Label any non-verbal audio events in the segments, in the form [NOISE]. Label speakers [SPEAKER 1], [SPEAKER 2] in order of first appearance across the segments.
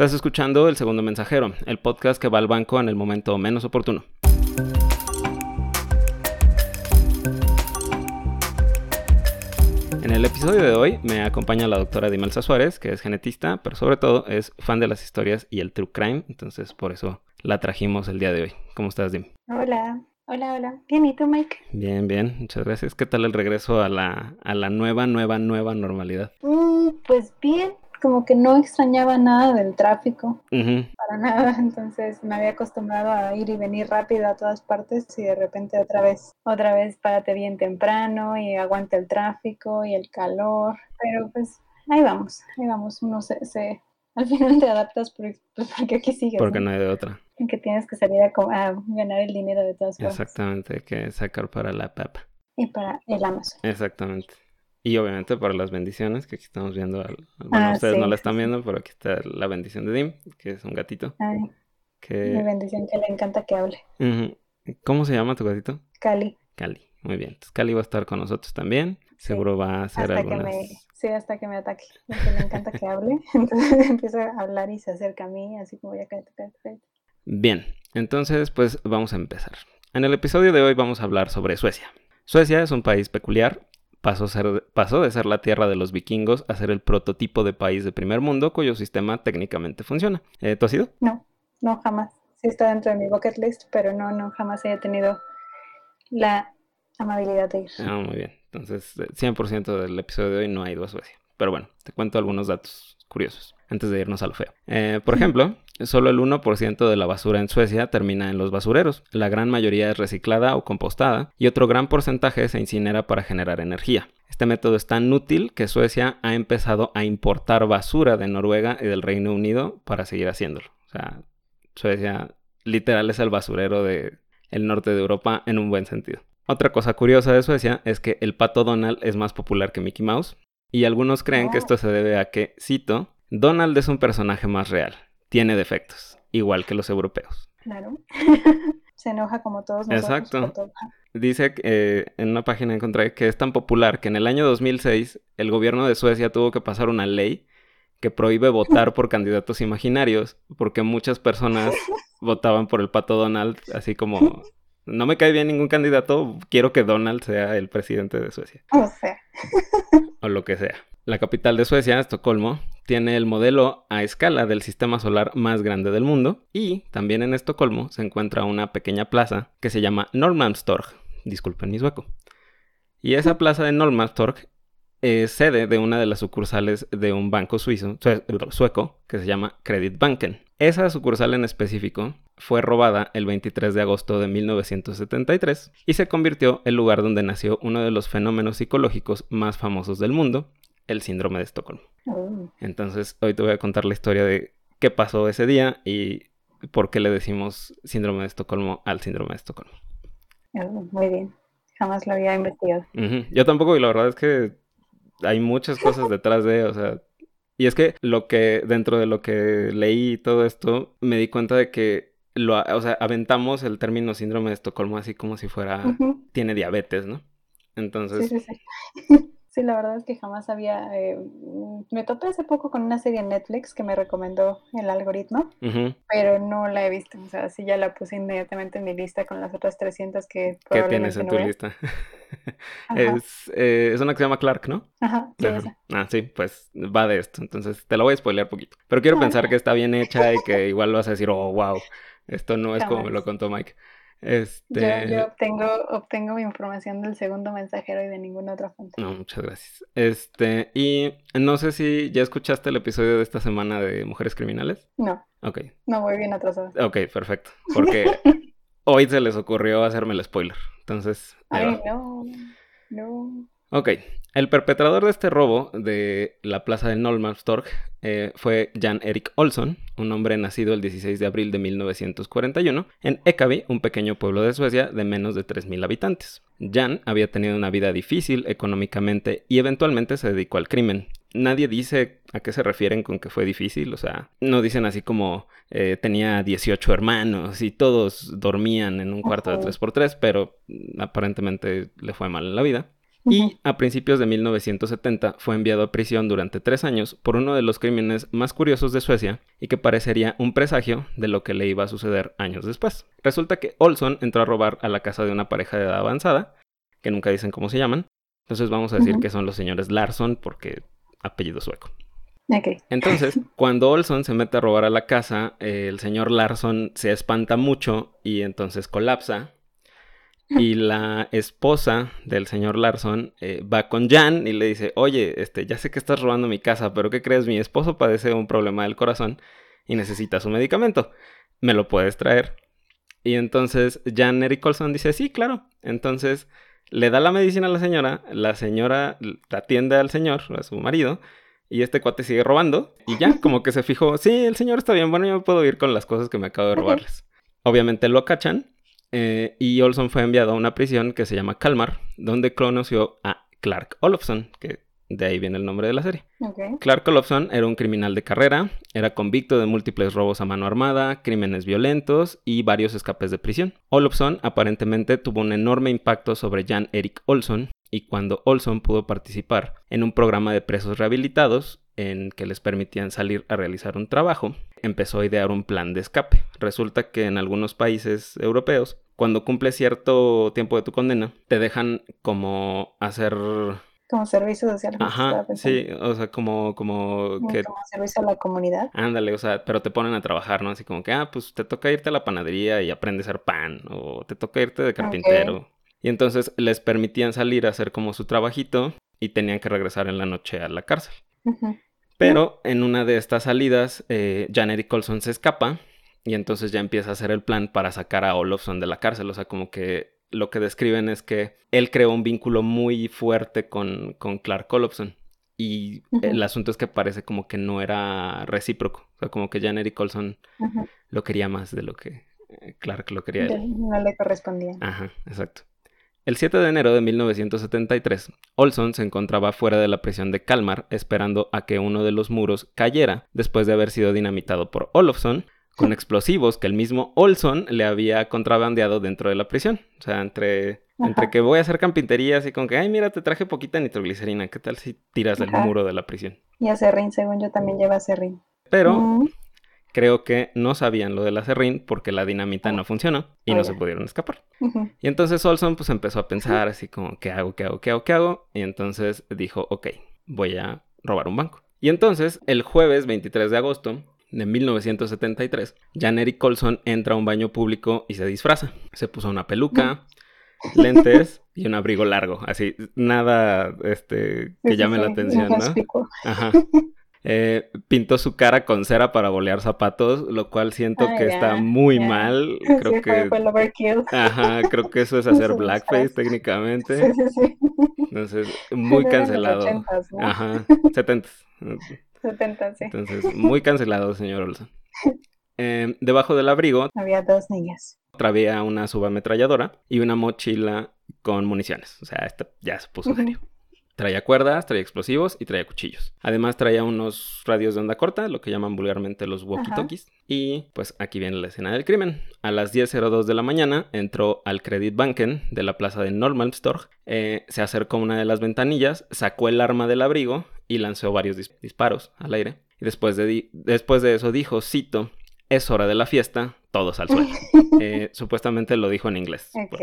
[SPEAKER 1] Estás escuchando El Segundo Mensajero, el podcast que va al banco en el momento menos oportuno. En el episodio de hoy me acompaña la doctora Dimelsa Suárez, que es genetista, pero sobre todo es fan de las historias y el true crime, entonces por eso la trajimos el día de hoy. ¿Cómo estás, Dim?
[SPEAKER 2] Hola, hola, hola. Bien, ¿y tú, Mike?
[SPEAKER 1] Bien, bien, muchas gracias. ¿Qué tal el regreso a la, a la nueva, nueva, nueva normalidad?
[SPEAKER 2] Mm, pues bien, como que no extrañaba nada del tráfico,
[SPEAKER 1] Ujú.
[SPEAKER 2] para nada, [LAUGHS] entonces me había acostumbrado a ir y venir rápido a todas partes y de repente otra vez, otra vez párate bien temprano y aguanta el tráfico y el calor, pero pues ahí vamos, ahí vamos, uno se, se al final te adaptas por- pues, porque aquí sigues,
[SPEAKER 1] Porque
[SPEAKER 2] ¿no?
[SPEAKER 1] no hay de otra.
[SPEAKER 2] Que tienes que salir a, a ganar el dinero de todas formas
[SPEAKER 1] Exactamente, hay que sacar para la papa.
[SPEAKER 2] y para el Amazon.
[SPEAKER 1] Exactamente. Y obviamente para las bendiciones, que aquí estamos viendo. al- Bueno,
[SPEAKER 2] Ah,
[SPEAKER 1] ustedes no la están viendo, pero aquí está la bendición de Dim, que es un gatito.
[SPEAKER 2] Ay, mi
[SPEAKER 1] Que...
[SPEAKER 2] bendición que le encanta que hable.
[SPEAKER 1] ¿Cómo se llama tu gatito?
[SPEAKER 2] Cali.
[SPEAKER 1] Cali. Muy bien. Entonces Cali va a estar con nosotros también. Seguro va a hacer
[SPEAKER 2] hasta que me, sí, hasta que me ataque, porque le encanta que hable, [LAUGHS] entonces empieza a hablar y se acerca a mí, así como ya cállate, cállate.
[SPEAKER 1] Bien, entonces pues vamos a empezar. En el episodio de hoy vamos a hablar sobre Suecia. Suecia es un país peculiar. Pasó, ser- pasó de ser la tierra de los vikingos a ser el prototipo de país de primer mundo cuyo sistema técnicamente funciona. Eh, ¿Tú has ido?
[SPEAKER 2] No, no, jamás. Sí está dentro de mi bucket list, pero no, no, jamás he tenido la amabilidad de ir.
[SPEAKER 1] Ah, muy bien. Entonces, eh, 100% del episodio de hoy no ha ido a Suecia. Pero bueno, te cuento algunos datos curiosos antes de irnos a lo feo. Eh, por ejemplo, solo el 1% de la basura en Suecia termina en los basureros. La gran mayoría es reciclada o compostada y otro gran porcentaje se incinera para generar energía. Este método es tan útil que Suecia ha empezado a importar basura de Noruega y del Reino Unido para seguir haciéndolo. O sea, Suecia literal es el basurero de el norte de Europa en un buen sentido. Otra cosa curiosa de Suecia es que el pato Donald es más popular que Mickey Mouse y algunos creen que
[SPEAKER 2] Oh.
[SPEAKER 1] esto se debe a que, cito, Donald es un personaje más real, tiene defectos, igual que los europeos.
[SPEAKER 2] Claro. [LAUGHS] se enoja como todos nosotros.
[SPEAKER 1] Exacto.
[SPEAKER 2] todo.
[SPEAKER 1] Dice que, eh, en una página encontré que es tan popular que en el año 2006 el gobierno de Suecia tuvo que pasar una ley que prohíbe votar por candidatos imaginarios porque muchas personas [LAUGHS] votaban por el pato Donald así como no me cae bien ningún candidato, quiero que Donald sea el presidente de Suecia
[SPEAKER 2] O sea,
[SPEAKER 1] o lo que sea. La capital de Suecia, Estocolmo, tiene el modelo a escala del sistema solar más grande del mundo y también en Estocolmo se encuentra una pequeña plaza que se llama Norrmalmstorg, disculpen mi sueco. Y esa plaza de Norrmalmstorg es sede de una de las sucursales de un banco suizo, sue- sueco que se llama Kreditbanken. Esa sucursal en específico fue robada el 23 de agosto de 1973 y se convirtió en el lugar donde nació uno de los fenómenos psicológicos más famosos del mundo, el síndrome de Estocolmo.
[SPEAKER 2] uh,
[SPEAKER 1] Entonces, hoy te voy a contar la historia de qué pasó ese día y por qué le decimos síndrome de Estocolmo al síndrome de Estocolmo.
[SPEAKER 2] uh, muy bien. Jamás lo había investigado.
[SPEAKER 1] Yo tampoco, y la verdad es que hay muchas cosas detrás de, o sea, y es que lo que, dentro de lo que leí y todo esto, me di cuenta de que lo, o sea, aventamos el término síndrome de Estocolmo así como si fuera, tiene diabetes, ¿no? Entonces,
[SPEAKER 2] sí, sí. Sí, la verdad es que jamás había... eh, mm, me topé hace poco con una serie en Netflix que me recomendó el algoritmo, pero no la he visto. O sea, sí ya la puse inmediatamente en mi lista con las otras 300 que
[SPEAKER 1] ¿qué tienes en
[SPEAKER 2] no
[SPEAKER 1] tu
[SPEAKER 2] vea.
[SPEAKER 1] lista? [LAUGHS] Es, eh, es una que se llama Clark, ¿no?
[SPEAKER 2] ajá, sí,
[SPEAKER 1] Ajá.
[SPEAKER 2] esa.
[SPEAKER 1] Ah, sí, pues va de esto. Entonces te lo voy a spoilear poquito. Pero quiero
[SPEAKER 2] Ah.
[SPEAKER 1] pensar que está bien hecha y que igual vas a decir, oh, wow, esto no es como me lo contó Mike.
[SPEAKER 2] Yo,
[SPEAKER 1] Este.
[SPEAKER 2] yo obtengo, obtengo mi información del segundo mensajero y de ninguna otra fuente.
[SPEAKER 1] No, muchas gracias. Este, y no sé si ya escuchaste el episodio de esta semana de Mujeres Criminales.
[SPEAKER 2] No,
[SPEAKER 1] Ok,
[SPEAKER 2] no voy bien atrasada.
[SPEAKER 1] ok, perfecto. Porque [LAUGHS] hoy se les ocurrió hacerme el spoiler. Entonces, va.
[SPEAKER 2] Ay, no, no.
[SPEAKER 1] Ok, el perpetrador de este robo de la plaza de Norrmalmstorg eh, fue Jan Erik Olsson, un hombre nacido el 16 de abril de 1941 en Ekaby, un pequeño pueblo de Suecia de menos de 3.000 habitantes. Jan había tenido una vida difícil económicamente y eventualmente se dedicó al crimen. Nadie dice a qué se refieren con que fue difícil, o sea, no dicen así como eh, tenía 18 hermanos y todos dormían en un cuarto de
[SPEAKER 2] Ujú.
[SPEAKER 1] 3x3, pero aparentemente le fue mal en la vida. Y a principios de 1970 fue enviado a prisión durante tres años por uno de los crímenes más curiosos de Suecia y que parecería un presagio de lo que le iba a suceder años después. Resulta que Olson entró a robar a la casa de una pareja de edad avanzada, que nunca dicen cómo se llaman. Entonces vamos a decir que son los señores Larson porque apellido sueco. Entonces, [LAUGHS] cuando Olson se mete a robar a la casa, el señor Larson se espanta mucho y entonces colapsa y la esposa del señor Larson eh, va con Jan y le dice, oye, este, ya sé que estás robando mi casa, pero ¿qué crees? Mi esposo padece un problema del corazón y necesita su medicamento. ¿Me lo puedes traer? Y entonces Jan Eric Colson dice, sí, claro. Entonces le da la medicina a la señora, la señora atiende al señor, a su marido, y este cuate sigue robando. Y ya, [LAUGHS] como que se fijó, sí, el señor está bien, bueno, yo puedo ir con las cosas que me acabo de robarles. Obviamente lo cachan eh, y Olson fue enviado a una prisión que se llama Kalmar, donde conoció a Clark Olofsson, que de ahí viene el nombre de la serie. Clark Olofsson era un criminal de carrera, era convicto de múltiples robos a mano armada, crímenes violentos y varios escapes de prisión. Olofsson aparentemente tuvo un enorme impacto sobre Jan Erik Olson y cuando Olson pudo participar en un programa de presos rehabilitados en que les permitían salir a realizar un trabajo, empezó a idear un plan de escape. Resulta que en algunos países europeos, cuando cumple cierto tiempo de tu condena, te dejan como hacer
[SPEAKER 2] como servicio social.
[SPEAKER 1] Ajá, sí, o sea, como, como
[SPEAKER 2] que... Como servicio a la comunidad.
[SPEAKER 1] Ándale, o sea, pero te ponen a trabajar, ¿no? Así como que, ah, pues te toca irte a la panadería y aprendes a hacer pan, o te toca irte de carpintero. Y entonces les permitían salir a hacer como su trabajito y tenían que regresar en la noche a la cárcel. Pero en una de estas salidas, eh, Jan Erik Colson se escapa y entonces ya empieza a hacer el plan para sacar a Olofsson de la cárcel. O sea, como que lo que describen es que él creó un vínculo muy fuerte con, con Clark Olofsson. Y el asunto es que parece como que no era recíproco. O sea, como que Jan Eric Colson lo quería más de lo que eh, Clark lo quería.
[SPEAKER 2] Él. No le correspondía.
[SPEAKER 1] Ajá, exacto. El 7 de enero de 1973, Olson se encontraba fuera de la prisión de Kalmar esperando a que uno de los muros cayera después de haber sido dinamitado por Olofsson con [LAUGHS] explosivos que el mismo Olson le había contrabandeado dentro de la prisión. O sea, entre, entre que voy a hacer campintería, así como que, ay, mira, te traje poquita nitroglicerina, ¿qué tal si tiras el muro de la prisión?
[SPEAKER 2] Y a Serrín, según yo, también lleva Serrín.
[SPEAKER 1] Pero mm. Creo que no sabían lo de la Serrín porque la dinamita no funcionó y no se pudieron escapar. Y entonces Olson pues empezó a pensar así como, ¿qué hago, qué hago, qué hago, qué hago? Y entonces dijo, ok, voy a robar un banco. Y entonces, el jueves 23 de agosto, de 1973, Jan Eric Colson entra a un baño público y se disfraza. Se puso una peluca, [LAUGHS] lentes y un abrigo largo. Así, nada este, que llame la atención, ¿no? Ajá. [LAUGHS] Eh, pintó su cara con cera para bolear zapatos, lo cual siento que está muy mal. [LAUGHS] Creo que. Ajá, creo que eso es [LAUGHS] hacer blackface técnicamente. Sí, sí, sí. Entonces, [LAUGHS] muy cancelado. Ajá, 70.
[SPEAKER 2] 70, sí.
[SPEAKER 1] Entonces, muy cancelado, señor Olson. Em, debajo del abrigo
[SPEAKER 2] había dos niñas.
[SPEAKER 1] Traía una subametralladora y una mochila con municiones. O sea, esta ya se puso serio. Traía cuerdas, traía explosivos y traía cuchillos. Además traía unos radios de onda corta, lo que llaman vulgarmente los walkie-talkies. Y pues aquí viene la escena del crimen. A las 10.02 de la mañana entró al Credit Banken de la plaza de Normalmstorg, eh, se acercó a una de las ventanillas, sacó el arma del abrigo y lanzó varios disparos al aire. Y después de, después de eso dijo, cito, es hora de la fiesta, todos al suelo. [LAUGHS] Eh, supuestamente lo dijo en inglés.
[SPEAKER 2] Ok,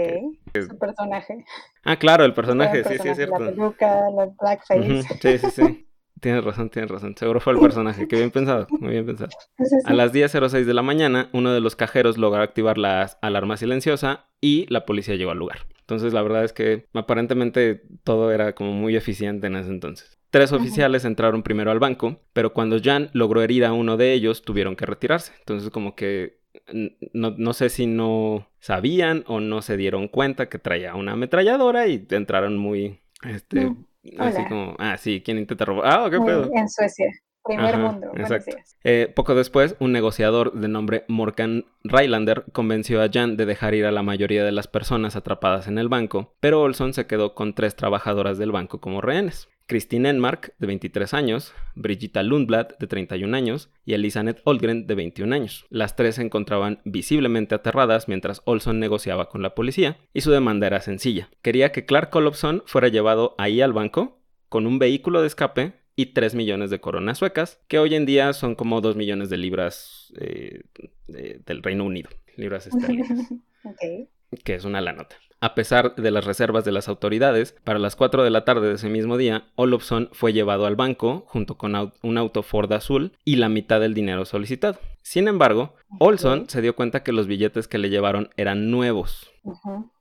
[SPEAKER 2] su personaje.
[SPEAKER 1] Ah, claro, el personaje, sí, sí, es cierto.
[SPEAKER 2] La peluca, la blackface.
[SPEAKER 1] Sí, sí, sí. Tienes razón, tienes razón. Seguro fue el personaje. Qué bien pensado, muy bien pensado. [LAUGHS] A las 10.06 de la mañana, uno de los cajeros logró activar la alarma silenciosa y la policía llegó al lugar. Entonces, la verdad es que aparentemente todo era como muy eficiente en ese entonces. Tres oficiales entraron primero al banco, pero cuando Jan logró herir a uno de ellos, tuvieron que retirarse. Entonces, como que no, no, sé si no sabían o no se dieron cuenta que traía una ametralladora y entraron muy, este, Así como, ah, sí, ¿quién intenta robar? Ah, qué pedo.
[SPEAKER 2] En Suecia. Primer mundo.
[SPEAKER 1] Eh, poco después, un negociador de nombre Morgan Rylander convenció a Jan de dejar ir a la mayoría de las personas atrapadas en el banco, pero Olson se quedó con tres trabajadoras del banco como rehenes. Christine Enmark, de 23 años, Brigitta Lundblad, de 31 años, y Elisabeth Olgren, de 21 años. Las tres se encontraban visiblemente aterradas mientras Olson negociaba con la policía, y su demanda era sencilla. Quería que Clark Olofsson fuera llevado ahí al banco, con un vehículo de escape y 3 millones de coronas suecas, que hoy en día son como 2 millones de libras eh, del Reino Unido, libras esterlinas. [LAUGHS] Que es una la nota. A pesar de las reservas de las autoridades, para las 4 de la tarde de ese mismo día, Olofsson fue llevado al banco junto con un auto Ford azul y la mitad del dinero solicitado. Sin embargo, Olson se dio cuenta que los billetes que le llevaron eran nuevos.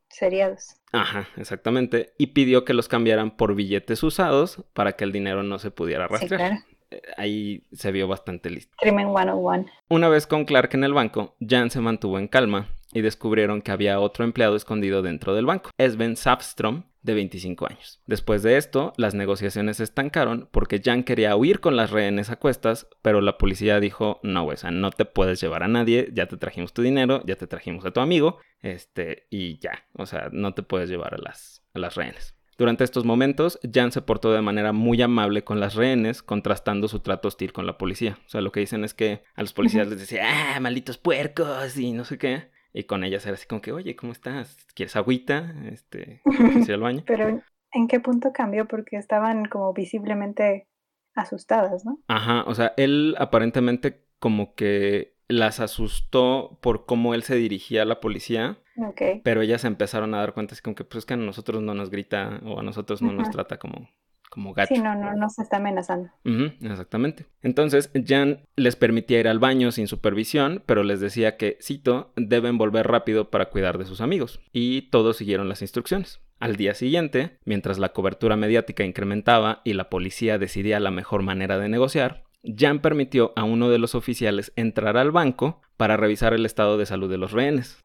[SPEAKER 2] Seriados.
[SPEAKER 1] Ajá, exactamente. Y pidió que los cambiaran por billetes usados para que el dinero no se pudiera rastrear. Eh, ahí se vio bastante listo.
[SPEAKER 2] Crimen 101.
[SPEAKER 1] Una vez con Clark en el banco, Jan se mantuvo en calma y descubrieron que había otro empleado escondido dentro del banco, Sven Safstrom, de 25 años. Después de esto, las negociaciones se estancaron porque Jan quería huir con las rehenes a cuestas, pero la policía dijo, no, o no te puedes llevar a nadie, ya te trajimos tu dinero, ya te trajimos a tu amigo, este, y ya, o sea, no te puedes llevar a las, a las rehenes. Durante estos momentos, Jan se portó de manera muy amable con las rehenes, contrastando su trato hostil con la policía. O sea, lo que dicen es que a los policías les decía, ah, malditos puercos y no sé qué. Y con ellas era así como que, oye, ¿cómo estás? ¿Quieres agüita? Este, ¿quieres ir al baño? [LAUGHS]
[SPEAKER 2] Pero, ¿en qué punto cambió? Porque estaban como visiblemente asustadas, ¿no?
[SPEAKER 1] Ajá, o sea, él aparentemente como que las asustó por cómo él se dirigía a la policía. Okay. Pero ellas empezaron a dar cuenta así como que, pues es que a nosotros no nos grita o a nosotros no nos trata como como gato.
[SPEAKER 2] Sí, no, no, no se está amenazando.
[SPEAKER 1] exactamente. Entonces, Jan les permitía ir al baño sin supervisión, pero les decía que, cito, deben volver rápido para cuidar de sus amigos. Y todos siguieron las instrucciones. Al día siguiente, mientras la cobertura mediática incrementaba y la policía decidía la mejor manera de negociar, Jan permitió a uno de los oficiales entrar al banco para revisar el estado de salud de los rehenes.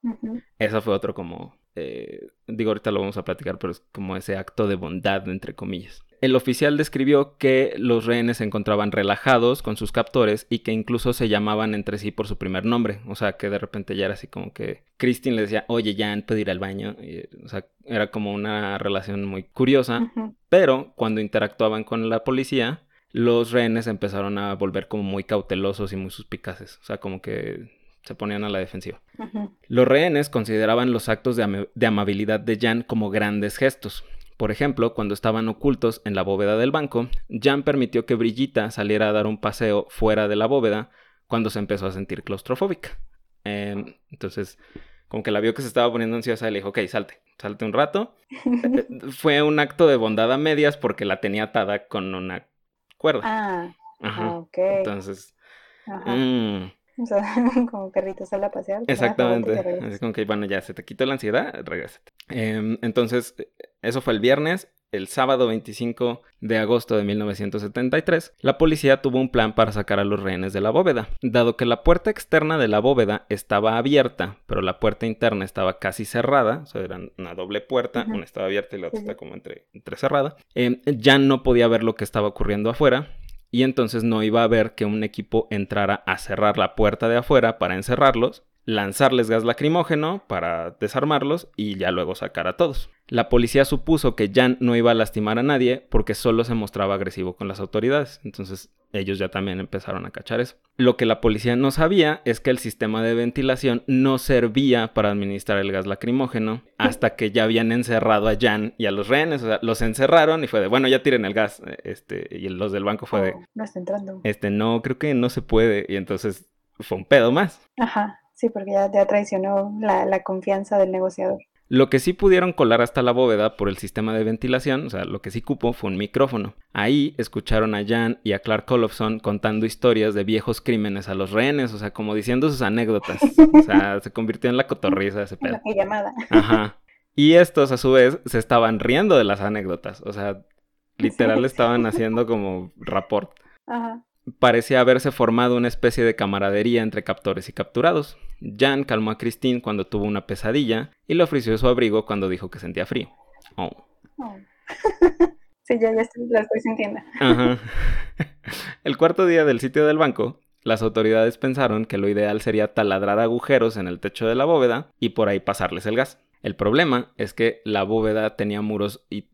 [SPEAKER 1] Eso fue otro como, eh, digo ahorita lo vamos a platicar, pero es como ese acto de bondad, entre comillas. El oficial describió que los rehenes se encontraban relajados con sus captores y que incluso se llamaban entre sí por su primer nombre. O sea, que de repente ya era así como que Christine le decía, oye, Jan, ¿puedo ir al baño? o sea, era como una relación muy curiosa. Pero cuando interactuaban con la policía, los rehenes empezaron a volver como muy cautelosos y muy suspicaces. O sea, como que se ponían a la defensiva. Los rehenes consideraban los actos de, de amabilidad de Jan como grandes gestos por ejemplo, cuando estaban ocultos en la bóveda del banco, Jan permitió que Brigitta saliera a dar un paseo fuera de la bóveda cuando se empezó a sentir claustrofóbica. Em, entonces, como que la vio que se estaba poniendo ansiosa, le dijo, ok, salte, salte un rato. [LAUGHS] Eh, fue un acto de bondad a medias porque la tenía atada con una cuerda.
[SPEAKER 2] Ah, Ajá. ok.
[SPEAKER 1] Entonces, mm,
[SPEAKER 2] o sea, [LAUGHS] como perrito sale a pasear.
[SPEAKER 1] Exactamente. Así como que, bueno, ya se te quitó la ansiedad, regrésate. Em, entonces, eso fue el viernes. El sábado 25 de agosto de 1973, la policía tuvo un plan para sacar a los rehenes de la bóveda. Dado que la puerta externa de la bóveda estaba abierta, pero la puerta interna estaba casi cerrada, o sea, era una doble puerta, una estaba abierta y la otra estaba como entre, cerrada, em, ya no podía ver lo que estaba ocurriendo afuera y entonces no iba a haber que un equipo entrara a cerrar la puerta de afuera para encerrarlos, lanzarles gas lacrimógeno para desarmarlos y ya luego sacar a todos. La policía supuso que Jan no iba a lastimar a nadie porque solo se mostraba agresivo con las autoridades. Entonces ellos ya también empezaron a cachar eso. Lo que la policía no sabía es que el sistema de ventilación no servía para administrar el gas lacrimógeno hasta que ya habían encerrado a Jan y a los rehenes. O sea, los encerraron y fue de, bueno, ya tiren el gas. Este, y los del banco fue de...
[SPEAKER 2] Oh, no está entrando.
[SPEAKER 1] Este, no, creo que no se puede. Y entonces fue un pedo más.
[SPEAKER 2] Ajá, sí, porque ya, ya traicionó la, la confianza del negociador.
[SPEAKER 1] Lo que sí pudieron colar hasta la bóveda por el sistema de ventilación, o sea, lo que sí cupo fue un micrófono. Ahí escucharon a Jan y a Clark Olofsson contando historias de viejos crímenes a los rehenes, o sea, como diciendo sus anécdotas. O sea, se convirtió en la cotorriza ese [LAUGHS] pedo.
[SPEAKER 2] La llamada.
[SPEAKER 1] Ajá. Y estos, a su vez, se estaban riendo de las anécdotas. O sea, literal estaban haciendo como rapport. Ajá parecía haberse formado una especie de camaradería entre captores y capturados. Jan calmó a Christine cuando tuvo una pesadilla y le ofreció su abrigo cuando dijo que sentía frío. Oh.
[SPEAKER 2] oh. [LAUGHS] sí, ya, ya estoy, la estoy sintiendo.
[SPEAKER 1] Ajá. [LAUGHS] El cuarto día del sitio del banco, las autoridades pensaron que lo ideal sería taladrar agujeros en el techo de la bóveda y por ahí pasarles el gas. El problema es que la bóveda tenía muros y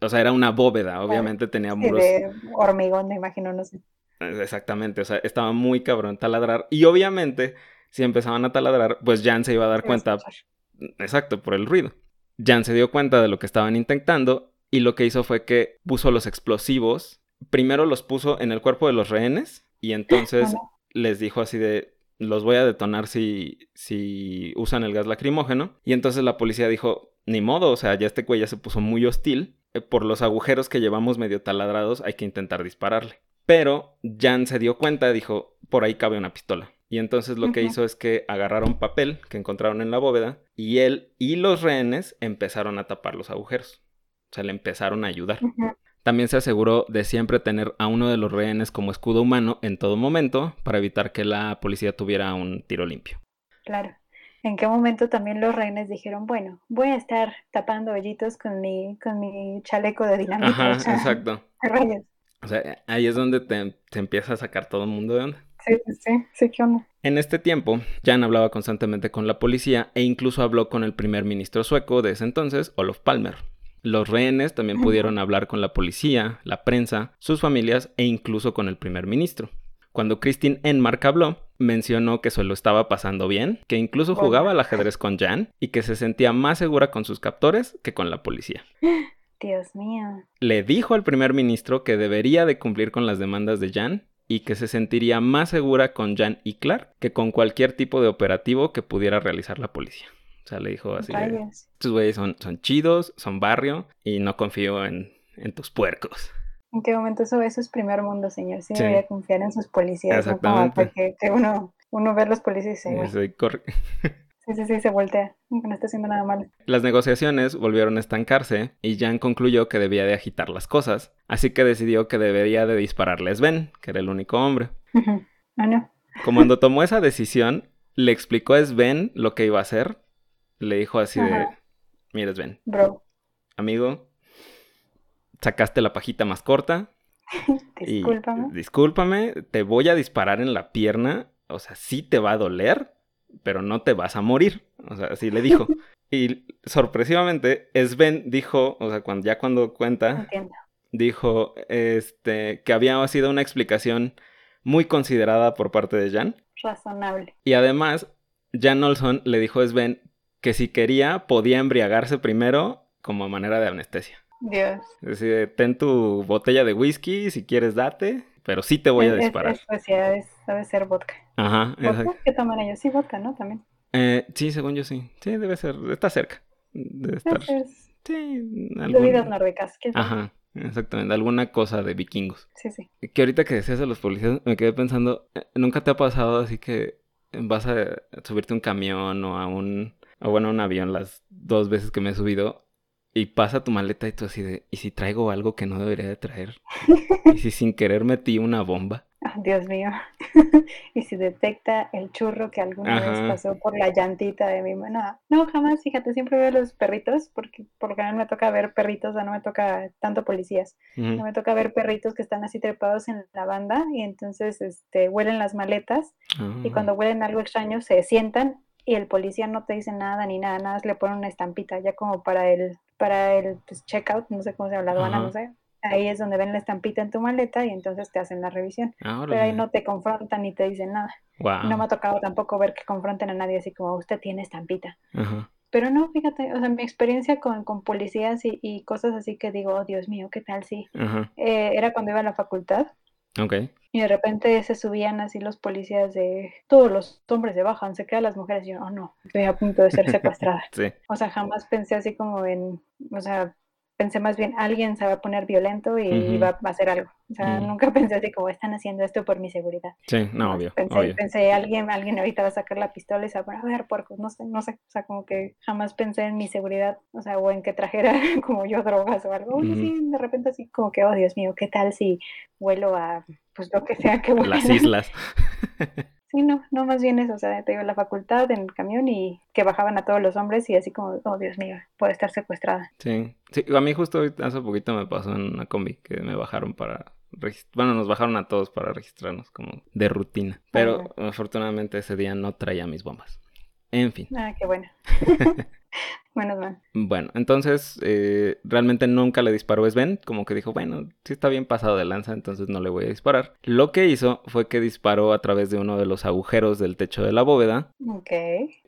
[SPEAKER 1] O sea, era una bóveda, obviamente tenía muros.
[SPEAKER 2] de hormigón, me imagino, no sé.
[SPEAKER 1] Exactamente, o sea, estaba muy cabrón taladrar. Y obviamente, si empezaban a taladrar, pues Jan se iba a dar cuenta. Exacto, por el ruido. Jan se dio cuenta de lo que estaban intentando y lo que hizo fue que puso los explosivos. Primero los puso en el cuerpo de los rehenes y [LAUGHS] entonces les dijo así de los voy a detonar si, si usan el gas lacrimógeno. Y entonces la policía dijo, ni modo, o sea, ya este ya se puso muy hostil. Eh, por los agujeros que llevamos medio taladrados hay que intentar dispararle. Pero Jan se dio cuenta, dijo, por ahí cabe una pistola. Y entonces lo que hizo es que agarraron papel que encontraron en la bóveda y él y los rehenes empezaron a tapar los agujeros. O sea, le empezaron a ayudar. También se aseguró de siempre tener a uno de los rehenes como escudo humano en todo momento para evitar que la policía tuviera un tiro limpio.
[SPEAKER 2] Claro. ¿En qué momento también los rehenes dijeron, bueno, voy a estar tapando hoyitos con mi, con mi chaleco de dinamita?
[SPEAKER 1] Ajá, [LAUGHS] exacto. O sea, ahí es donde te, empieza a sacar todo el mundo de onda.
[SPEAKER 2] Sí, sí, sí, ¿qué onda?
[SPEAKER 1] En este tiempo, Jan hablaba constantemente con la policía e incluso habló con el primer ministro sueco de ese entonces, Olof Palmer. Los rehenes también pudieron hablar con la policía, la prensa, sus familias e incluso con el primer ministro. Cuando Christine Enmark habló, mencionó que se lo estaba pasando bien, que incluso jugaba al ajedrez con Jan y que se sentía más segura con sus captores que con la policía. [GASPS]
[SPEAKER 2] Dios mío.
[SPEAKER 1] Le dijo al primer ministro que debería de cumplir con las demandas de Jan y que se sentiría más segura con Jan y Clark que con cualquier tipo de operativo que pudiera realizar la policía. O sea, le dijo así. Estos güeyes son, son chidos, son barrio y no confío en, tus puercos.
[SPEAKER 2] ¿En qué momento eso, eso es primer mundo, señor? Sí, debería confiar en sus policías. Exactamente. porque uno, uno ve a los policías y dice, [LAUGHS] Sí, sí, sí, se voltea, no está haciendo nada malo.
[SPEAKER 1] Las negociaciones volvieron a estancarse y Jan concluyó que debía de agitar las cosas, así que decidió que debería de dispararle a Sven, que era el único hombre.
[SPEAKER 2] Ah, no.
[SPEAKER 1] Cuando tomó esa decisión, le explicó a Sven lo que iba a hacer. Le dijo así de, mira Sven,
[SPEAKER 2] Bro.
[SPEAKER 1] amigo, sacaste la pajita más corta. [LAUGHS]
[SPEAKER 2] discúlpame.
[SPEAKER 1] discúlpame, te voy a disparar en la pierna, o sea, sí te va a doler, pero no te vas a morir. O sea, así le dijo. [LAUGHS] y sorpresivamente, Sven dijo, o sea, cuando, ya cuando cuenta, dijo este, que había sido una explicación muy considerada por parte de Jan.
[SPEAKER 2] Razonable.
[SPEAKER 1] Y además, Jan Olson le dijo a Sven que si quería podía embriagarse primero como manera de anestesia.
[SPEAKER 2] Dios.
[SPEAKER 1] Es decir, ten tu botella de whisky, si quieres date, pero sí te voy a disparar.
[SPEAKER 2] Es, pues ya debe ser vodka.
[SPEAKER 1] Ajá.
[SPEAKER 2] ¿Vodka? ¿Qué toman ellos? Sí, vodka, ¿no? También.
[SPEAKER 1] Eh, sí, según yo sí. Sí, debe ser. Está cerca. Debe estar. Sí.
[SPEAKER 2] Algún... Bebidas nórdicas.
[SPEAKER 1] Ajá. Exactamente, alguna cosa de vikingos.
[SPEAKER 2] Sí, sí.
[SPEAKER 1] Que ahorita que decías a los policías, me quedé pensando, eh, ¿nunca te ha pasado así que vas a subirte a un camión o a un, o bueno, a un avión las dos veces que me he subido y pasa tu maleta y tú así de, ¿y si traigo algo que no debería de traer? ¿Y si sin querer metí una bomba? [LAUGHS]
[SPEAKER 2] Ah, Dios mío. [LAUGHS] y si detecta el churro que alguna vez pasó por la llantita de mi mano. No, jamás, fíjate, siempre veo los perritos, porque por lo general me toca ver perritos, o sea, no me toca tanto policías. No me toca ver perritos que están así trepados en la banda y entonces este, huelen las maletas y ah. cuando huelen algo extraño se sientan y el policía no te dice nada ni nada, nada, le pone una estampita ya como para el, para el pues, checkout, no sé cómo se llama, la aduana, no sé. Ahí es donde ven la estampita en tu maleta y entonces te hacen la revisión. Pero ahí no te confrontan ni te dicen nada. No me ha tocado tampoco ver que confronten a nadie así como usted tiene estampita. Pero no, fíjate, o sea, mi experiencia con, con policías y, y, cosas así que digo, oh, Dios mío, ¿qué tal si? Eh, era cuando iba a la facultad. Y de repente se subían así los policías de todos los hombres se bajan, se quedan las mujeres y yo, oh no, estoy a punto de ser [LAUGHS] secuestrada. O sea, jamás pensé así como en, o sea, pensé más bien, alguien se va a poner violento y va, a hacer algo. O sea, nunca [LAUGHS] pensé así como, están haciendo esto por mi seguridad.
[SPEAKER 1] Sí, no, obvio.
[SPEAKER 2] Pensé, pensé alguien, alguien ahorita va a sacar la pistola y se va a ver, puercos, no sé, no sé. O sea, como que jamás pensé en mi seguridad, o sea, o en que trajera [LAUGHS] como yo drogas o algo. Oye, sí, de repente así como que, oh, Dios mío, ¿qué tal si vuelo a, pues lo que sea que
[SPEAKER 1] vuelo? Las islas. [LAUGHS]
[SPEAKER 2] Sí, no, no más bien eso, o sea, te iba a la facultad en el camión y que bajaban a todos los hombres y así como, oh Dios mío, puede estar secuestrada.
[SPEAKER 1] Sí, sí, a mí justo hace poquito me pasó en una combi que me bajaron para, bueno, nos bajaron a todos para registrarnos como de rutina, pero afortunadamente ese día no traía mis bombas. En fin.
[SPEAKER 2] Ah, qué bueno. [LAUGHS] Menos mal.
[SPEAKER 1] Bueno, entonces eh, realmente nunca le disparó Sven, como que dijo, bueno, sí está bien pasado de lanza, entonces no le voy a disparar. Lo que hizo fue que disparó a través de uno de los agujeros del techo de la bóveda
[SPEAKER 2] Ok.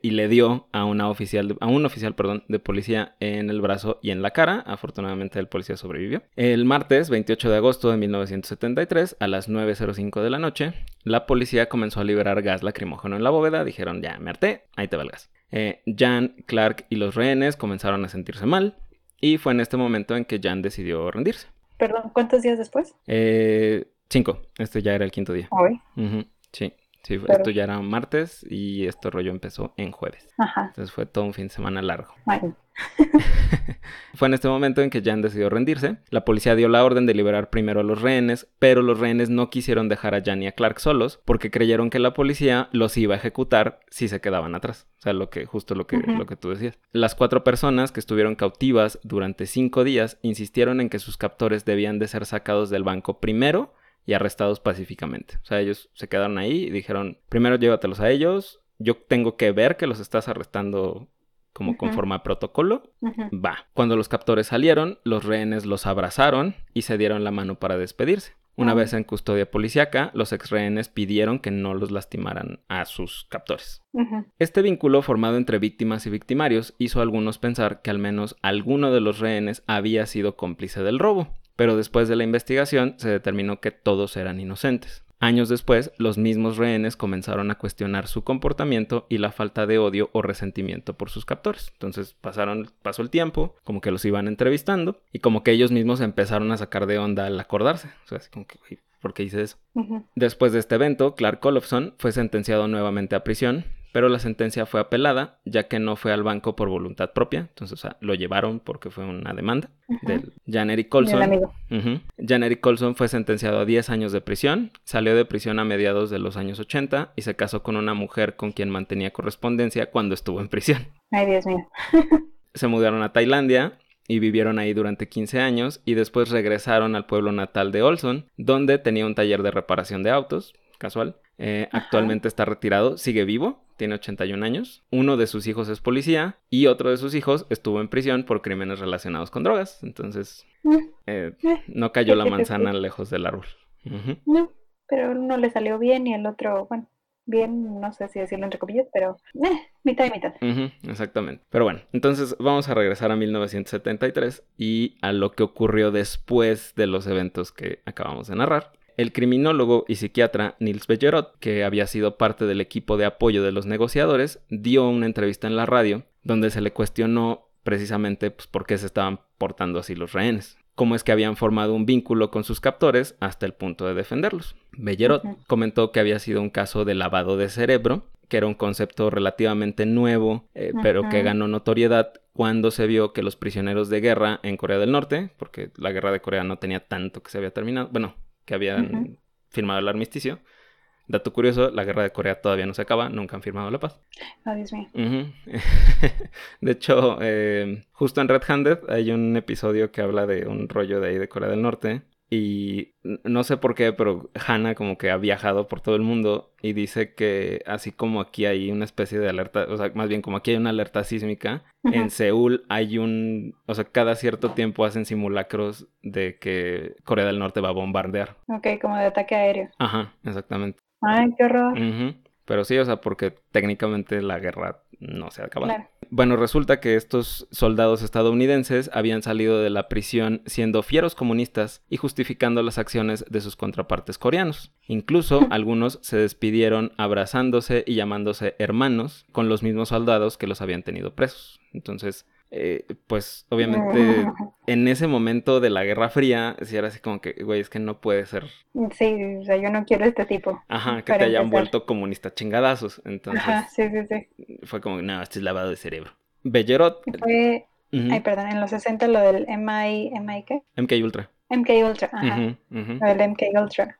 [SPEAKER 1] y le dio a una oficial, de- a un oficial, perdón, de policía en el brazo y en la cara. Afortunadamente el policía sobrevivió. El martes 28 de agosto de 1973 a las 9:05 de la noche, la policía comenzó a liberar gas lacrimógeno en la bóveda. Dijeron, ya me harté, ahí te va el gas. Eh, Jan, Clark y los rehenes comenzaron a sentirse mal y fue en este momento en que Jan decidió rendirse.
[SPEAKER 2] Perdón, ¿cuántos días después?
[SPEAKER 1] Eh, cinco, este ya era el quinto día.
[SPEAKER 2] Hoy.
[SPEAKER 1] Sí, sí,
[SPEAKER 2] Pero-
[SPEAKER 1] esto ya era martes y este rollo empezó en jueves.
[SPEAKER 2] Ajá.
[SPEAKER 1] Entonces fue todo un fin de semana largo.
[SPEAKER 2] Ay, [LAUGHS]
[SPEAKER 1] Fue en este momento en que Jan decidió rendirse. La policía dio la orden de liberar primero a los rehenes, pero los rehenes no quisieron dejar a Jan y a Clark solos porque creyeron que la policía los iba a ejecutar si se quedaban atrás. O sea, lo que, justo lo que, lo que tú decías. Las cuatro personas que estuvieron cautivas durante cinco días insistieron en que sus captores debían de ser sacados del banco primero y arrestados pacíficamente. O sea, ellos se quedaron ahí y dijeron, primero llévatelos a ellos, yo tengo que ver que los estás arrestando como conforme a protocolo. Va. Cuando los captores salieron, los rehenes los abrazaron y se dieron la mano para despedirse. Una vez en custodia policiaca, los ex rehenes pidieron que no los lastimaran a sus captores. Este vínculo formado entre víctimas y victimarios hizo a algunos pensar que al menos alguno de los rehenes había sido cómplice del robo, pero después de la investigación se determinó que todos eran inocentes. Años después, los mismos rehenes comenzaron a cuestionar su comportamiento y la falta de odio o resentimiento por sus captores. Entonces pasaron, pasó el tiempo, como que los iban entrevistando y como que ellos mismos empezaron a sacar de onda al acordarse. O sea, así como que, "Güey, ¿por qué hice eso? Después de este evento, Clark Olofsson fue sentenciado nuevamente a prisión, pero la sentencia fue apelada, ya que no fue al banco por voluntad propia. Entonces, o sea, lo llevaron porque fue una demanda
[SPEAKER 2] Ujú.
[SPEAKER 1] del Jan Eric Colson.
[SPEAKER 2] amigo.
[SPEAKER 1] Ujú. Jan Eric Colson fue sentenciado a 10 años de prisión, salió de prisión a mediados de los años 80 y se casó con una mujer con quien mantenía correspondencia cuando estuvo en prisión.
[SPEAKER 2] Ay, Dios mío. [LAUGHS]
[SPEAKER 1] Se mudaron a Tailandia y vivieron ahí durante 15 años y después regresaron al pueblo natal de Olson, donde tenía un taller de reparación de autos, casual. Eh, actualmente está retirado, sigue vivo, tiene 81 años. Uno de sus hijos es policía y otro de sus hijos estuvo en prisión por crímenes relacionados con drogas. Entonces,
[SPEAKER 2] Mm,
[SPEAKER 1] eh, no cayó la manzana lejos del árbol. Ujú.
[SPEAKER 2] No, pero uno le salió bien y el otro, bueno, bien, no sé si decirlo entre comillas, pero eh, mitad y mitad.
[SPEAKER 1] Exactamente. Pero bueno, entonces vamos a regresar a 1973 y a lo que ocurrió después de los eventos que acabamos de narrar. El criminólogo y psiquiatra Nils Bellerot, que había sido parte del equipo de apoyo de los negociadores, dio una entrevista en la radio donde se le cuestionó precisamente pues, por qué se estaban portando así los rehenes. Cómo es que habían formado un vínculo con sus captores hasta el punto de defenderlos. Bellerot comentó que había sido un caso de lavado de cerebro, que era un concepto relativamente nuevo, eh, pero que ganó notoriedad cuando se vio que los prisioneros de guerra en Corea del Norte, porque la guerra de Corea no tenía tanto que se había terminado, bueno, que habían firmado el armisticio. Dato curioso, la guerra de Corea todavía no se acaba, nunca han firmado la paz.
[SPEAKER 2] Oh, Dios mío.
[SPEAKER 1] Ujú. [LAUGHS] de hecho, eh, justo en Red Handed hay un episodio que habla de un rollo de ahí de Corea del Norte. Y no sé por qué, pero Hannah como que ha viajado por todo el mundo y dice que así como aquí hay una especie de alerta, o sea, más bien como aquí hay una alerta sísmica, en Seúl hay un, o sea, cada cierto tiempo hacen simulacros de que Corea del Norte va a bombardear.
[SPEAKER 2] Ok, como de ataque aéreo.
[SPEAKER 1] Ajá, exactamente.
[SPEAKER 2] Ay, qué horror.
[SPEAKER 1] Ujú. Pero sí, o sea, porque técnicamente la guerra no se ha acabado.
[SPEAKER 2] Claro.
[SPEAKER 1] Bueno, resulta que estos soldados estadounidenses habían salido de la prisión siendo fieros comunistas y justificando las acciones de sus contrapartes coreanos. Incluso [LAUGHS] algunos se despidieron abrazándose y llamándose hermanos con los mismos soldados que los habían tenido presos. Entonces, eh, pues obviamente [LAUGHS] en ese momento de la Guerra Fría, sí era así como que, güey, es que no puede ser,
[SPEAKER 2] Sí, o sea, yo no quiero este tipo.
[SPEAKER 1] ajá, que te hayan
[SPEAKER 2] empezar.
[SPEAKER 1] vuelto comunista chingadazos. Entonces,
[SPEAKER 2] Ajá, sí, sí, sí.
[SPEAKER 1] fue como, no, esto es lavado de cerebro. Bellerot,
[SPEAKER 2] Fue, ay, perdón, en los 60 lo del MI, MI ¿qué?
[SPEAKER 1] MK Ultra.
[SPEAKER 2] MK Ultra, ajá.
[SPEAKER 1] Ujú, ujú.
[SPEAKER 2] Lo del MK Ultra.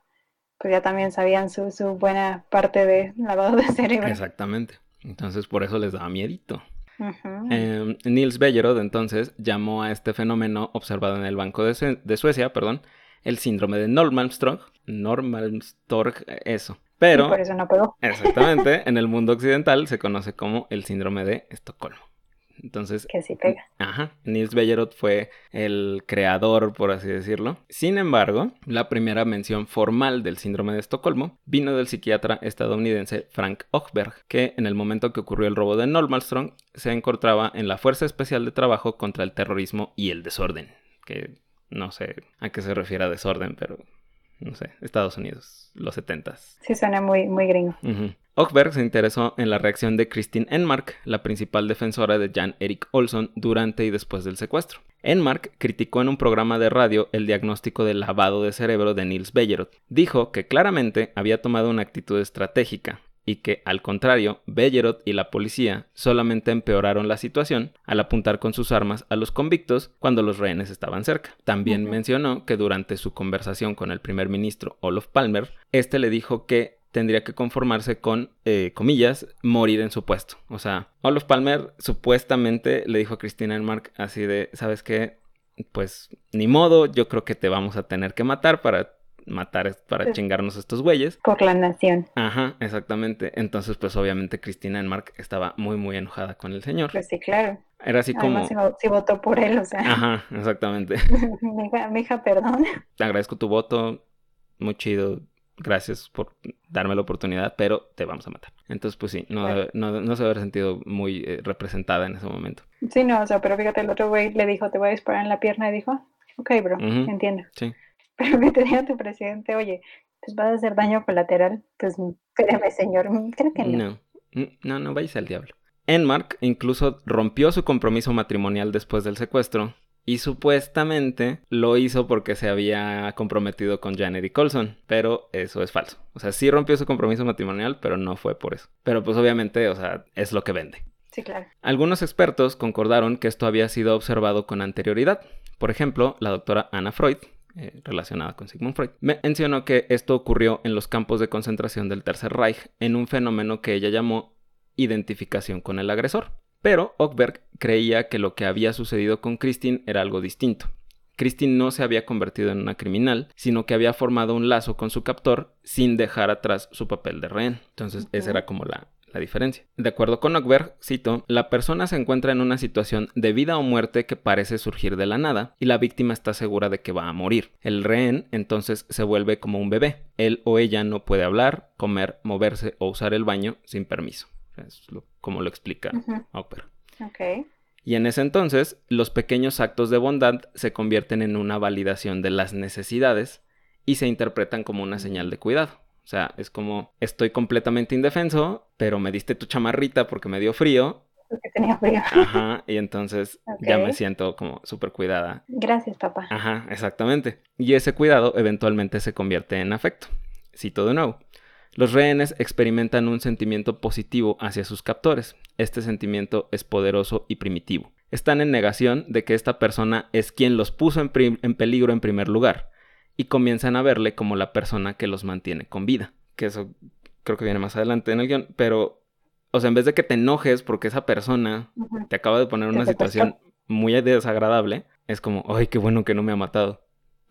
[SPEAKER 2] Pues ya también sabían su, su buena parte de lavado de cerebro.
[SPEAKER 1] Exactamente. Entonces por eso les daba miedito.
[SPEAKER 2] Ujú.
[SPEAKER 1] Eh, Niels Bellerod entonces llamó a este fenómeno observado en el Banco de, Sue- de Suecia, perdón, el síndrome de Normalmström. Normalmström, eso.
[SPEAKER 2] Y
[SPEAKER 1] Pero,
[SPEAKER 2] por eso no pegó.
[SPEAKER 1] exactamente, [LAUGHS] en el mundo occidental se conoce como el síndrome de Estocolmo. Entonces,
[SPEAKER 2] que sí pega.
[SPEAKER 1] Ajá, Niels Bellerot fue el creador, por así decirlo. Sin embargo, la primera mención formal del síndrome de Estocolmo vino del psiquiatra estadounidense Frank Ochberg, que en el momento que ocurrió el robo de Normalstrong se encontraba en la Fuerza Especial de Trabajo contra el Terrorismo y el Desorden, que no sé a qué se refiere a desorden, pero no sé, Estados Unidos, los setentas.
[SPEAKER 2] Sí, suena muy, muy gringo.
[SPEAKER 1] Ochberg se interesó en la reacción de Christine Enmark, la principal defensora de Jan Erik Olson durante y después del secuestro. Enmark criticó en un programa de radio el diagnóstico de lavado de cerebro de Niels Bellerot. Dijo que claramente había tomado una actitud estratégica y que, al contrario, Bellerot y la policía solamente empeoraron la situación al apuntar con sus armas a los convictos cuando los rehenes estaban cerca. También mencionó que durante su conversación con el primer ministro Olof Palmer, este le dijo que tendría que conformarse con, eh, comillas, morir en su puesto. O sea, Olof Palmer supuestamente le dijo a Cristina Enmark así de, ¿sabes qué? Pues ni modo, yo creo que te vamos a tener que matar para matar, para chingarnos a estos güeyes.
[SPEAKER 2] Por la nación.
[SPEAKER 1] Ajá, exactamente. Entonces, pues obviamente Cristina Enmark estaba muy, muy enojada con el señor.
[SPEAKER 2] Pues sí, claro.
[SPEAKER 1] Era así como...
[SPEAKER 2] si, votó por él, o sea.
[SPEAKER 1] Ajá, exactamente. [LAUGHS]
[SPEAKER 2] mi, hija, mi hija, perdón.
[SPEAKER 1] Te agradezco tu voto, muy chido, gracias por darme la oportunidad, pero te vamos a matar. Entonces, pues sí, no, no, se había sentido muy eh, representada en ese momento.
[SPEAKER 2] Sí, no, o sea, pero fíjate, el otro güey le dijo, te voy a disparar en la pierna, y dijo, ok, bro, entiendo.
[SPEAKER 1] Sí.
[SPEAKER 2] Pero que tenía tu presidente, oye, pues vas a hacer daño colateral, pues créeme, señor, creo que no.
[SPEAKER 1] No, no, no vayas al diablo. Enmark incluso rompió su compromiso matrimonial después del secuestro y supuestamente lo hizo porque se había comprometido con Janet y Colson, pero eso es falso. O sea, sí rompió su compromiso matrimonial, pero no fue por eso. Pero pues obviamente, o sea, es lo que vende.
[SPEAKER 2] Sí, claro.
[SPEAKER 1] Algunos expertos concordaron que esto había sido observado con anterioridad. Por ejemplo, la doctora Anna Freud, eh, relacionada con Sigmund Freud, mencionó que esto ocurrió en los campos de concentración del Tercer Reich en un fenómeno que ella llamó identificación con el agresor. Pero Ockberg creía que lo que había sucedido con Christine era algo distinto. Christine no se había convertido en una criminal, sino que había formado un lazo con su captor sin dejar atrás su papel de rehén. Entonces, esa era como la, la diferencia. De acuerdo con Ockberg, cito, la persona se encuentra en una situación de vida o muerte que parece surgir de la nada y la víctima está segura de que va a morir. El rehén entonces se vuelve como un bebé. Él o ella no puede hablar, comer, moverse o usar el baño sin permiso. Es como lo explica
[SPEAKER 2] uh
[SPEAKER 1] Y en ese entonces, los pequeños actos de bondad se convierten en una validación de las necesidades y se interpretan como una señal de cuidado. O sea, es como, estoy completamente indefenso, pero me diste tu chamarrita porque me dio frío.
[SPEAKER 2] Porque tenía frío.
[SPEAKER 1] Ajá, y entonces [LAUGHS] ya me siento como súper cuidada.
[SPEAKER 2] Gracias, papá.
[SPEAKER 1] Ajá, exactamente. Y ese cuidado eventualmente se convierte en afecto. Cito de nuevo. Los rehenes experimentan un sentimiento positivo hacia sus captores. Este sentimiento es poderoso y primitivo. Están en negación de que esta persona es quien los puso en, peligro en primer lugar y comienzan a verle como la persona que los mantiene con vida. Que eso creo que viene más adelante en el guion, pero, o sea, en vez de que te enojes porque esa persona te acaba de poner en una situación muy desagradable, es como, ay, qué bueno que no me ha matado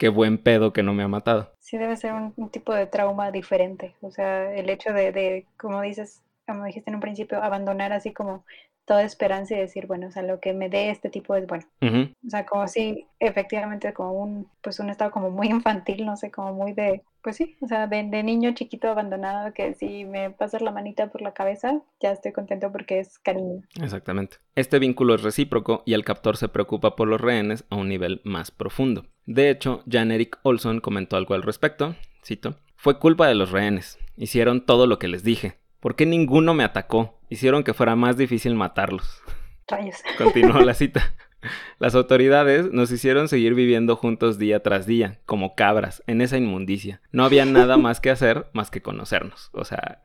[SPEAKER 1] qué buen pedo que no me ha matado.
[SPEAKER 2] Sí, debe ser un, tipo de trauma diferente. O sea, el hecho de, de, como dices, como dijiste en un principio, abandonar así como toda esperanza y decir, bueno, o sea, lo que me dé este tipo es bueno. O sea, como si efectivamente como un, pues un estado como muy [LAUGHS] infantil, no sé, como muy de, pues sí, o sea, de, niño chiquito abandonado que si me pasas la manita por la cabeza, ya estoy contento porque es cariño.
[SPEAKER 1] Exactamente. Este vínculo es recíproco y el captor se preocupa por los rehenes a un nivel más profundo. De hecho, Jan Eric Olson comentó algo al respecto, cito, fue culpa de los rehenes, hicieron todo lo que les dije. ¿Por qué ninguno me atacó? Hicieron que fuera más difícil matarlos. Continuó la [LAUGHS] cita. Las autoridades nos hicieron seguir viviendo juntos día tras día, como cabras, en esa inmundicia. No había nada más que hacer más que conocernos. O sea,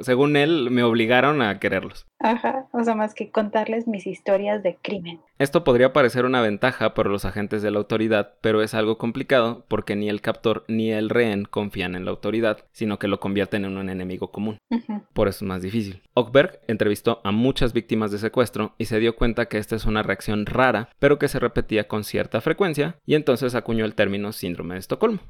[SPEAKER 1] según él, me obligaron a quererlos.
[SPEAKER 2] Ajá, o sea, más que contarles mis historias de crimen.
[SPEAKER 1] Esto podría parecer una ventaja para los agentes de la autoridad, pero es algo complicado porque ni el captor ni el rehén confían en la autoridad, sino que lo convierten en un enemigo común. Por eso es más difícil. Ockberg entrevistó a muchas víctimas de secuestro y se dio cuenta que esta es una reacción rara, pero que se repetía con cierta frecuencia, y entonces acuñó el término síndrome de Estocolmo.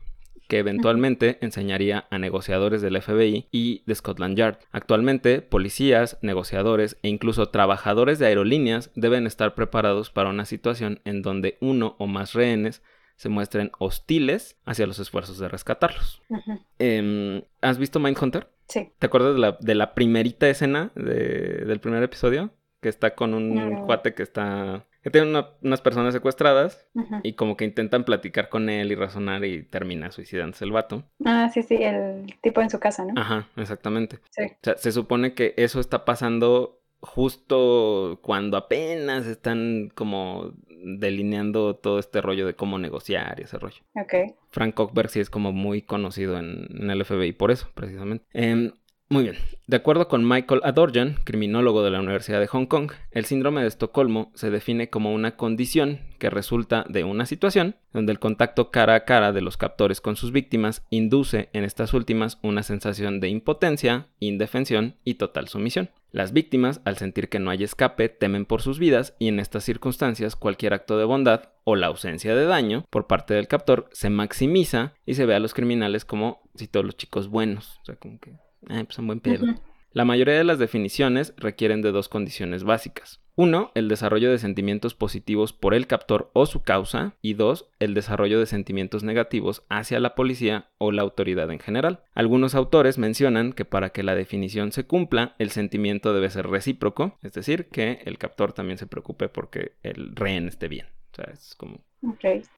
[SPEAKER 1] que eventualmente enseñaría a negociadores del FBI y de Scotland Yard. Actualmente, policías, negociadores e incluso trabajadores de aerolíneas deben estar preparados para una situación en donde uno o más rehenes se muestren hostiles hacia los esfuerzos de rescatarlos. Em, ¿Has visto Mindhunter?
[SPEAKER 2] Sí.
[SPEAKER 1] ¿Te acuerdas de la, de la primerita escena del primer episodio? Que está con un cuate que está que tiene unas personas secuestradas y como que intentan platicar con él y razonar y termina suicidándose el vato.
[SPEAKER 2] Ah, sí, sí, el tipo en su casa, ¿no?
[SPEAKER 1] Ajá, exactamente.
[SPEAKER 2] Sí.
[SPEAKER 1] O sea, se supone que eso está pasando justo cuando apenas están como delineando todo este rollo de cómo negociar y ese rollo.
[SPEAKER 2] Ok.
[SPEAKER 1] Frank Cockberg sí es como muy conocido en, el FBI por eso, precisamente. Eh, muy bien. De acuerdo con Michael Adorjan, criminólogo de la Universidad de Hong Kong, el síndrome de Estocolmo se define como una condición que resulta de una situación donde el contacto cara a cara de los captores con sus víctimas induce en estas últimas una sensación de impotencia, indefensión y total sumisión. Las víctimas, al sentir que no hay escape, temen por sus vidas y en estas circunstancias cualquier acto de bondad o la ausencia de daño por parte del captor se maximiza y se ve a los criminales como si todos los chicos buenos, o sea, como que eh, pues un buen pedo. La mayoría de las definiciones requieren de dos condiciones básicas. Uno, el desarrollo de sentimientos positivos por el captor o su causa. Y dos, el desarrollo de sentimientos negativos hacia la policía o la autoridad en general. Algunos autores mencionan que para que la definición se cumpla, el sentimiento debe ser recíproco, es decir, que el captor también se preocupe porque el rehén esté bien. O sea, es como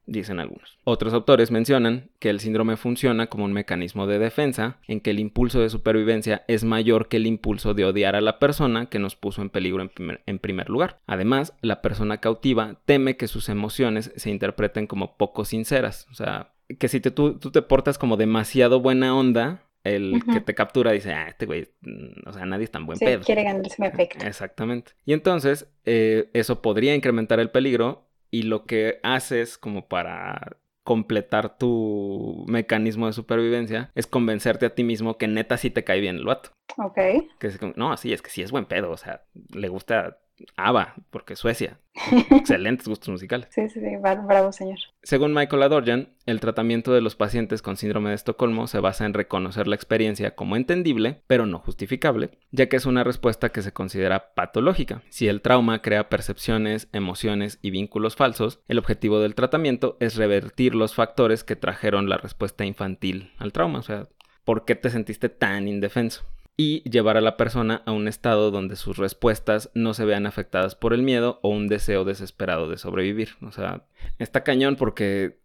[SPEAKER 1] Dicen algunos. Otros autores mencionan que el síndrome funciona como un mecanismo de defensa en que el impulso de supervivencia es mayor que el impulso de odiar a la persona que nos puso en peligro en primer, lugar. Además, la persona cautiva teme que sus emociones se interpreten como poco sinceras. O sea, que si tú, te portas como demasiado buena onda, el que te captura dice, ah, este güey, mm, o sea, nadie es tan buen
[SPEAKER 2] sí,
[SPEAKER 1] pedo.
[SPEAKER 2] quiere ganarse mi efecto.
[SPEAKER 1] Exactamente. Y entonces, eh, eso podría incrementar el peligro y lo que haces como para completar tu mecanismo de supervivencia es convencerte a ti mismo que neta sí te cae bien el vato.
[SPEAKER 2] Ok.
[SPEAKER 1] Que es como, no, sí, es que sí es buen pedo, o sea, le gusta ABBA, porque Suecia. [LAUGHS] Excelentes gustos musicales.
[SPEAKER 2] Sí, sí, sí, bravo señor.
[SPEAKER 1] Según Michael Adorjan, el tratamiento de los pacientes con síndrome de Estocolmo se basa en reconocer la experiencia como entendible, pero no justificable, ya que es una respuesta que se considera patológica. Si el trauma crea percepciones, emociones y vínculos falsos, el objetivo del tratamiento es revertir los factores que trajeron la respuesta infantil al trauma, o sea, ¿por qué te sentiste tan indefenso? Y llevar a la persona a un estado donde sus respuestas no se vean afectadas por el miedo o un deseo desesperado de sobrevivir. O sea, está cañón porque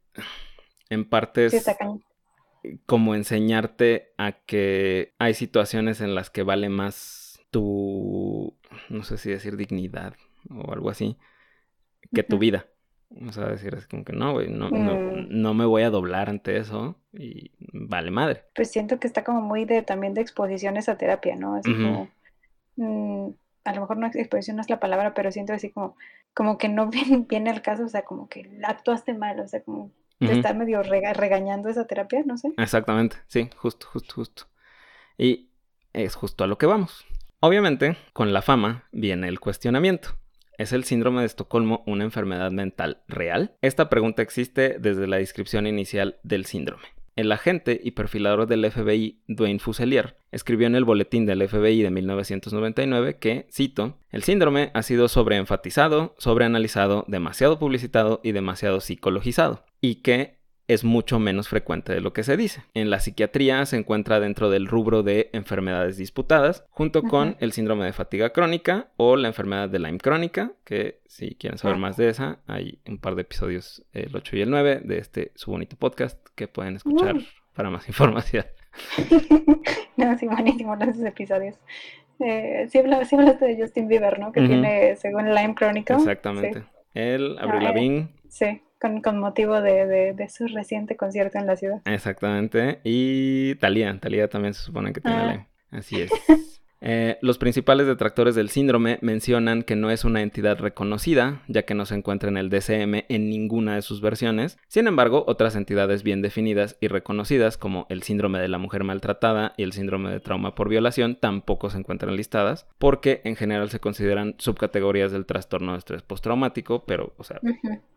[SPEAKER 1] en parte es como enseñarte a que hay situaciones en las que vale más tu, no sé si decir dignidad o algo así, que tu vida. O sea, decir así como que no, güey, no, no, mm. no, me voy a doblar ante eso y vale madre.
[SPEAKER 2] Pues siento que está como muy de también de exposiciones a terapia, ¿no? Así como, mm, a lo mejor no exposición no es la palabra, pero siento así como, como que no [LAUGHS] viene, al caso, o sea, como que actuaste mal, o sea, como de estar medio regañando esa terapia, no sé.
[SPEAKER 1] Exactamente, sí, justo, justo, justo. Y es justo a lo que vamos. Obviamente, con la fama viene el cuestionamiento. ¿Es el síndrome de Estocolmo una enfermedad mental real? Esta pregunta existe desde la descripción inicial del síndrome. El agente y perfilador del FBI, Dwayne Fuselier, escribió en el boletín del FBI de 1999 que, cito, el síndrome ha sido sobreenfatizado, sobreanalizado, demasiado publicitado y demasiado psicologizado, y que es mucho menos frecuente de lo que se dice. En la psiquiatría se encuentra dentro del rubro de enfermedades disputadas, junto con el síndrome de fatiga crónica o la enfermedad de Lyme crónica, que si quieren saber más de esa, hay un par de episodios, el 8 y el 9, de este su bonito podcast que pueden escuchar para más [LAUGHS] información. [LAUGHS]
[SPEAKER 2] no, sí, buenísimo esos episodios. Eh, sí, hablaste de Justin Bieber, ¿no? Que tiene, según Lyme crónica.
[SPEAKER 1] Exactamente. Él, Avril ah, Lavigne.
[SPEAKER 2] Sí con, motivo de, su reciente concierto en la ciudad.
[SPEAKER 1] Exactamente. Y Talía, Talía también se supone que tiene ah. Así es. [LAUGHS] Eh, los principales detractores del síndrome mencionan que no es una entidad reconocida, ya que no se encuentra en el DCM en ninguna de sus versiones. Sin embargo, otras entidades bien definidas y reconocidas, como el síndrome de la mujer maltratada y el síndrome de trauma por violación, tampoco se encuentran listadas, porque en general se consideran subcategorías del trastorno de estrés postraumático, pero, o sea,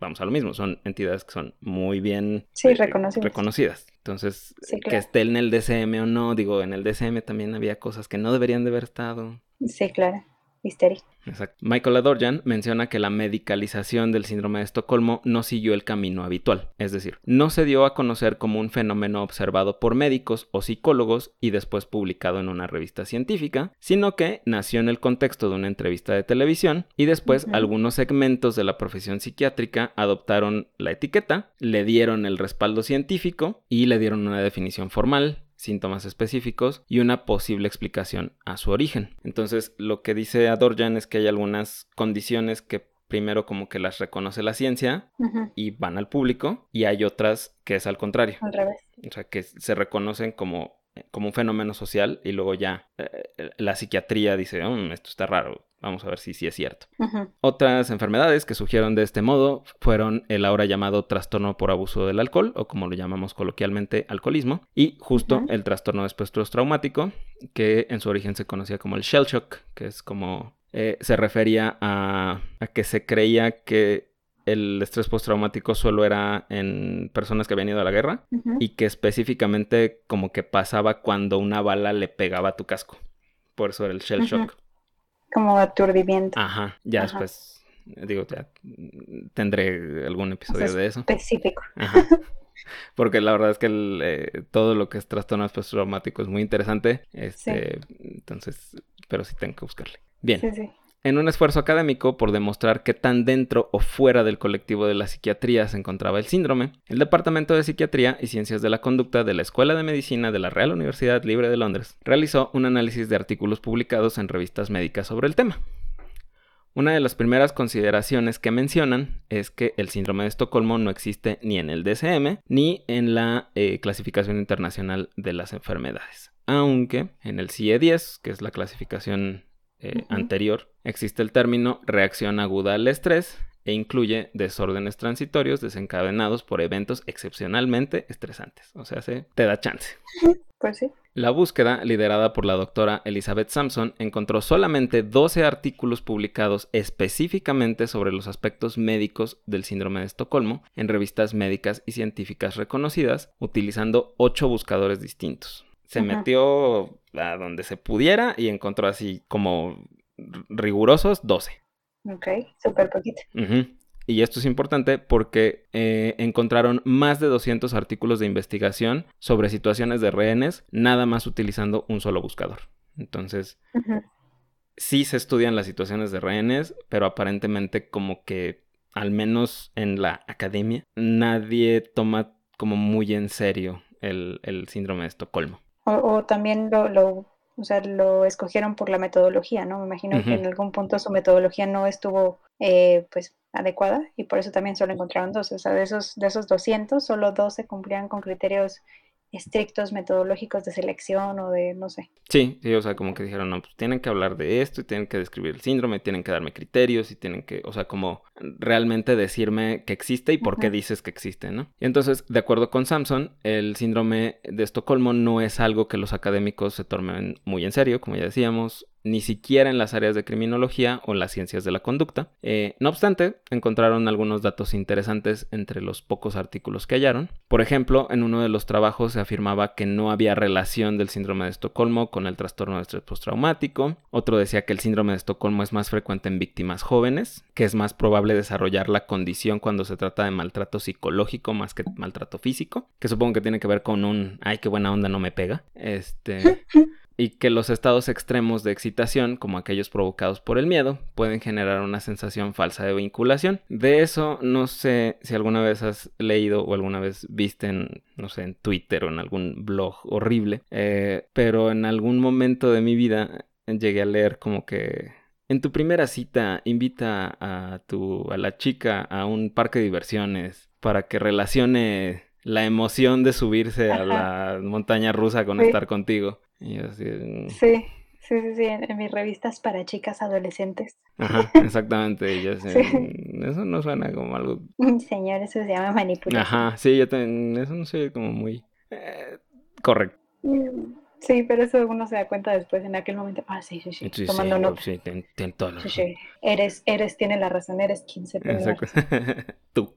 [SPEAKER 1] vamos a lo mismo, son entidades que son muy bien
[SPEAKER 2] reconocidas.
[SPEAKER 1] reconocidas. Entonces,
[SPEAKER 2] Sí,
[SPEAKER 1] que esté en el DCM o no, digo, en el DCM también había cosas que no deberían de haber estado.
[SPEAKER 2] Sí, claro.
[SPEAKER 1] Exacto. Michael Adorjan menciona que la medicalización del síndrome de Estocolmo no siguió el camino habitual, es decir, no se dio a conocer como un fenómeno observado por médicos o psicólogos y después publicado en una revista científica, sino que nació en el contexto de una entrevista de televisión y después algunos segmentos de la profesión psiquiátrica adoptaron la etiqueta, le dieron el respaldo científico y le dieron una definición formal síntomas específicos y una posible explicación a su origen. Entonces, lo que dice Adorjan es que hay algunas condiciones que primero como que las reconoce la ciencia y van al público y hay otras que es al contrario.
[SPEAKER 2] Al revés.
[SPEAKER 1] O sea, que se reconocen como, como un fenómeno social y luego ya eh, la psiquiatría dice, "Mm, esto está raro, vamos a ver si sí es cierto. Otras enfermedades que surgieron de este modo fueron el ahora llamado trastorno por abuso del alcohol, o como lo llamamos coloquialmente, alcoholismo, y justo el trastorno de estrés traumático, que en su origen se conocía como el shell shock, que es como eh, se refería a, a que se creía que el estrés postraumático solo era en personas que habían ido a la guerra y que específicamente como que pasaba cuando una bala le pegaba a tu casco. Por eso era el shell shock.
[SPEAKER 2] Como aturdimiento
[SPEAKER 1] Ajá, ya
[SPEAKER 2] Ajá.
[SPEAKER 1] después, digo, ya tendré algún episodio
[SPEAKER 2] sea,
[SPEAKER 1] de eso.
[SPEAKER 2] específico.
[SPEAKER 1] Ajá. [LAUGHS] Porque la verdad es que el, eh, todo lo que es trastorno postraumático es muy interesante. Este, entonces, pero sí tengo que buscarle. Bien.
[SPEAKER 2] Sí, sí.
[SPEAKER 1] En un esfuerzo académico por demostrar qué tan dentro o fuera del colectivo de la psiquiatría se encontraba el síndrome, el Departamento de Psiquiatría y Ciencias de la Conducta de la Escuela de Medicina de la Real Universidad Libre de Londres realizó un análisis de artículos publicados en revistas médicas sobre el tema. Una de las primeras consideraciones que mencionan es que el síndrome de Estocolmo no existe ni en el DSM ni en la eh, clasificación internacional de las enfermedades. Aunque en el CIE-10, que es la clasificación eh, anterior, existe el término reacción aguda al estrés e incluye desórdenes transitorios desencadenados por eventos excepcionalmente estresantes. O sea, se te da chance.
[SPEAKER 2] Pues sí.
[SPEAKER 1] La búsqueda, liderada por la doctora Elizabeth Sampson, encontró solamente 12 artículos publicados específicamente sobre los aspectos médicos del síndrome de Estocolmo en revistas médicas y científicas reconocidas, utilizando 8 buscadores distintos. Se metió a donde se pudiera y encontró así como rigurosos 12.
[SPEAKER 2] Ok. Súper poquito.
[SPEAKER 1] Y esto es importante porque eh, encontraron más de 200 artículos de investigación sobre situaciones de rehenes, nada más utilizando un solo buscador. Entonces, sí se estudian las situaciones de rehenes, pero aparentemente como que, al menos en la academia, nadie toma como muy en serio el, el síndrome de Estocolmo.
[SPEAKER 2] O, o también lo, lo, o sea, lo escogieron por la metodología, ¿no? Me imagino que en algún punto su metodología no estuvo, eh, pues, adecuada y por eso también solo encontraron 12. O sea, de esos, de esos 200, solo 12 cumplían con criterios estrictos metodológicos de selección o de, no sé.
[SPEAKER 1] Sí, sí, o sea, como que dijeron, no, pues tienen que hablar de esto y tienen que describir el síndrome, tienen que darme criterios y tienen que, o sea, como realmente decirme que existe y por qué dices que existe, ¿no? Y entonces, de acuerdo con Samson, el síndrome de Estocolmo no es algo que los académicos se tomen muy en serio, como ya decíamos, ni siquiera en las áreas de criminología o las ciencias de la conducta. Eh, no obstante, encontraron algunos datos interesantes entre los pocos artículos que hallaron. Por ejemplo, en uno de los trabajos se afirmaba que no había relación del síndrome de Estocolmo con el trastorno de estrés postraumático. Otro decía que el síndrome de Estocolmo es más frecuente en víctimas jóvenes, que es más probable desarrollar la condición cuando se trata de maltrato psicológico más que maltrato físico, que supongo que tiene que ver con un, ay, qué buena onda no me pega. Este [LAUGHS] y que los estados extremos de excitación, como aquellos provocados por el miedo, pueden generar una sensación falsa de vinculación. De eso no sé si alguna vez has leído o alguna vez viste en, no sé, en Twitter o en algún blog horrible, eh, pero en algún momento de mi vida llegué a leer como que en tu primera cita invita a tu a la chica a un parque de diversiones para que relacione la emoción de subirse a la [LAUGHS] montaña rusa con
[SPEAKER 2] Sí.
[SPEAKER 1] estar contigo. Y así,
[SPEAKER 2] Sí, sí, sí, sí, en, en mis revistas para chicas adolescentes.
[SPEAKER 1] Ajá, [LAUGHS] exactamente. Yo
[SPEAKER 2] Sí.
[SPEAKER 1] "Mm, eso no suena como algo.
[SPEAKER 2] Señor, eso se llama manipulación.
[SPEAKER 1] Ajá, sí, yo también. Eso no sé, como muy. eh, correcto.
[SPEAKER 2] Mm, Sí, pero eso uno se da cuenta después en aquel momento. Ah, sí, sí, sí,
[SPEAKER 1] Sí, sí,
[SPEAKER 2] tomando nota.
[SPEAKER 1] sí, ten, ten toda la
[SPEAKER 2] Sí,
[SPEAKER 1] razón.
[SPEAKER 2] Eres, eres, tiene la razón, eres quien se pone la
[SPEAKER 1] Exacto.
[SPEAKER 2] razón. [LAUGHS]
[SPEAKER 1] Tú.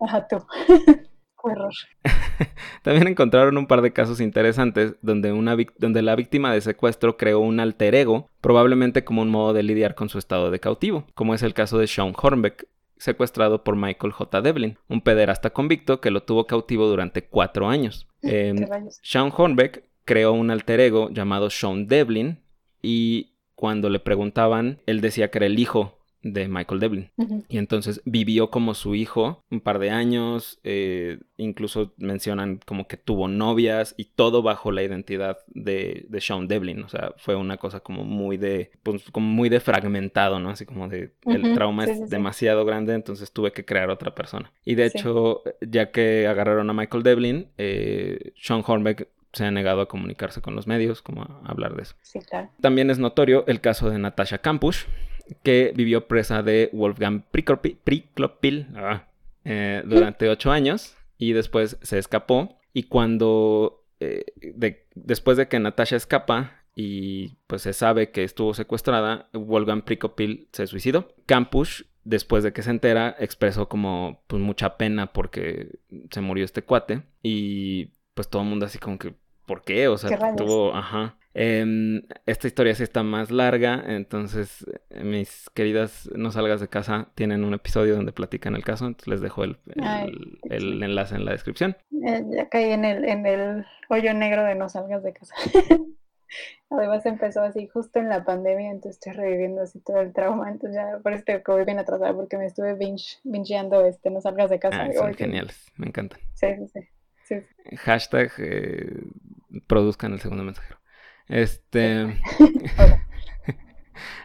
[SPEAKER 2] Ajá, tú. [LAUGHS] Horror. [LAUGHS]
[SPEAKER 1] También encontraron un par de casos interesantes donde, una donde la víctima de secuestro creó un alter ego, probablemente como un modo de lidiar con su estado de cautivo, como es el caso de Sean Hornbeck, secuestrado por Michael J. Devlin, un pederasta convicto que lo tuvo cautivo durante cuatro años. [LAUGHS] Eh, Sean Hornbeck creó un alter ego llamado Sean Devlin y cuando le preguntaban, él decía que era el hijo de Michael Devlin. Y entonces vivió como su hijo un par de años, eh, incluso mencionan como que tuvo novias y todo bajo la identidad de, de Sean Devlin. O sea, fue una cosa como muy de, pues como muy de fragmentado, ¿no? Así como de, el trauma es demasiado grande, entonces tuve que crear otra persona. Y de hecho, ya que agarraron a Michael Devlin, eh, Sean Hornbeck se ha negado a comunicarse con los medios, como a hablar de eso.
[SPEAKER 2] Sí, claro.
[SPEAKER 1] También es notorio el caso de Natasha Kampusch, que vivió presa de Wolfgang Priklopil ah, eh, durante ocho años y después se escapó. Y cuando, eh, después de que Natasha escapa y pues se sabe que estuvo secuestrada, Wolfgang Priklopil se suicidó. Kampusch después de que se entera, expresó como pues mucha pena porque se murió este cuate y pues todo el mundo así como que, ¿por qué? O sea, tuvo, ajá. Em, esta historia sí está más larga, entonces eh, mis queridas no salgas de casa tienen un episodio donde platican el caso, entonces les dejo el, el, enlace en la descripción.
[SPEAKER 2] Eh, ya caí en el, en el hoyo negro de no salgas de casa. [LAUGHS] Además empezó así justo en la pandemia, entonces estoy reviviendo así todo el trauma, entonces ya por eso que voy bien atrasada porque me estuve binge, bingeando este no salgas de casa.
[SPEAKER 1] Ah, son geniales, me encantan.
[SPEAKER 2] Sí, sí, sí.
[SPEAKER 1] Hashtag eh, produzcan el segundo mensajero. Este. [LAUGHS]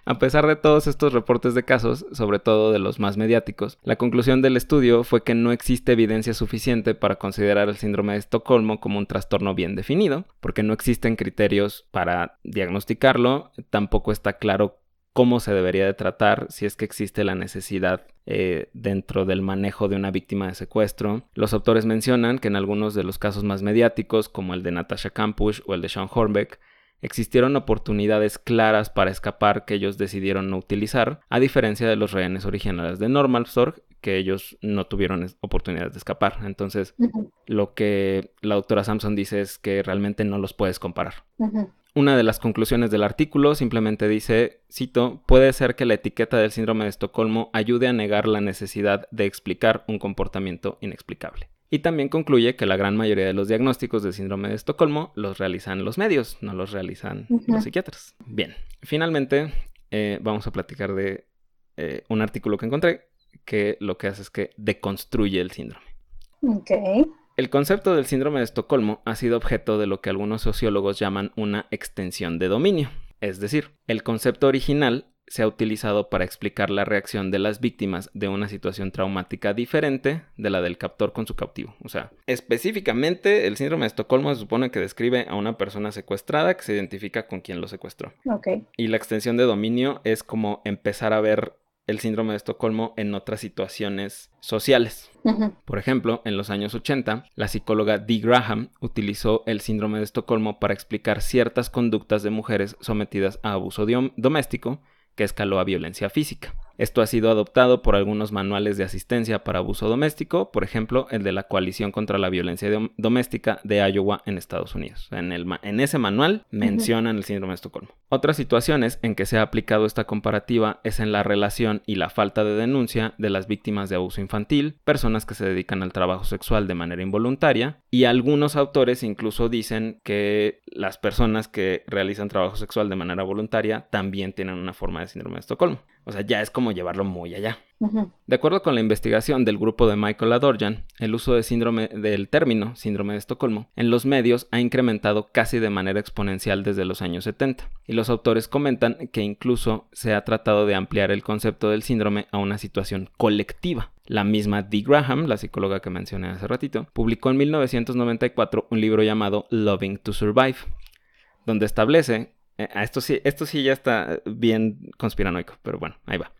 [SPEAKER 1] A pesar de todos estos reportes de casos, sobre todo de los más mediáticos, la conclusión del estudio fue que no existe evidencia suficiente para considerar el síndrome de Estocolmo como un trastorno bien definido, porque no existen criterios para diagnosticarlo, tampoco está claro cómo se debería de tratar si es que existe la necesidad eh, dentro del manejo de una víctima de secuestro. Los autores mencionan que en algunos de los casos más mediáticos, como el de Natasha Kampusch o el de Sean Hornbeck, existieron oportunidades claras para escapar que ellos decidieron no utilizar, a diferencia de los rehenes originales de Normalstorg, que ellos no tuvieron oportunidades de escapar. Entonces, lo que la doctora Samson dice es que realmente no los puedes comparar. Una de las conclusiones del artículo simplemente dice, cito, puede ser que la etiqueta del síndrome de Estocolmo ayude a negar la necesidad de explicar un comportamiento inexplicable. Y también concluye que la gran mayoría de los diagnósticos del síndrome de Estocolmo los realizan los medios, no los realizan los psiquiatras. Bien, finalmente eh, vamos a platicar de eh, un artículo que encontré que lo que hace es que deconstruye el síndrome.
[SPEAKER 2] Ok.
[SPEAKER 1] El concepto del síndrome de Estocolmo ha sido objeto de lo que algunos sociólogos llaman una extensión de dominio. Es decir, el concepto original se ha utilizado para explicar la reacción de las víctimas de una situación traumática diferente de la del captor con su cautivo. O sea, específicamente el síndrome de Estocolmo se supone que describe a una persona secuestrada que se identifica con quien lo secuestró.
[SPEAKER 2] Okay.
[SPEAKER 1] Y la extensión de dominio es como empezar a ver el síndrome de Estocolmo en otras situaciones sociales. Por ejemplo, en los años 80, la psicóloga Dee Graham utilizó el síndrome de Estocolmo para explicar ciertas conductas de mujeres sometidas a abuso doméstico que escaló a violencia física. Esto ha sido adoptado por algunos manuales de asistencia para abuso doméstico, por ejemplo, el de la Coalición contra la Violencia Doméstica de Iowa en Estados Unidos. En, el, en ese manual mencionan el síndrome de Estocolmo. Otras situaciones en que se ha aplicado esta comparativa es en la relación y la falta de denuncia de las víctimas de abuso infantil, personas que se dedican al trabajo sexual de manera involuntaria, y algunos autores incluso dicen que las personas que realizan trabajo sexual de manera voluntaria también tienen una forma de síndrome de Estocolmo. O sea, ya es como llevarlo muy allá. De acuerdo con la investigación del grupo de Michael Adorjan, el uso de síndrome, del término síndrome de Estocolmo en los medios ha incrementado casi de manera exponencial desde los años 70, y los autores comentan que incluso se ha tratado de ampliar el concepto del síndrome a una situación colectiva. La misma Dee Graham, la psicóloga que mencioné hace ratito, publicó en 1994 un libro llamado Loving to Survive, donde establece esto sí, esto sí ya está bien conspiranoico, pero bueno, ahí va.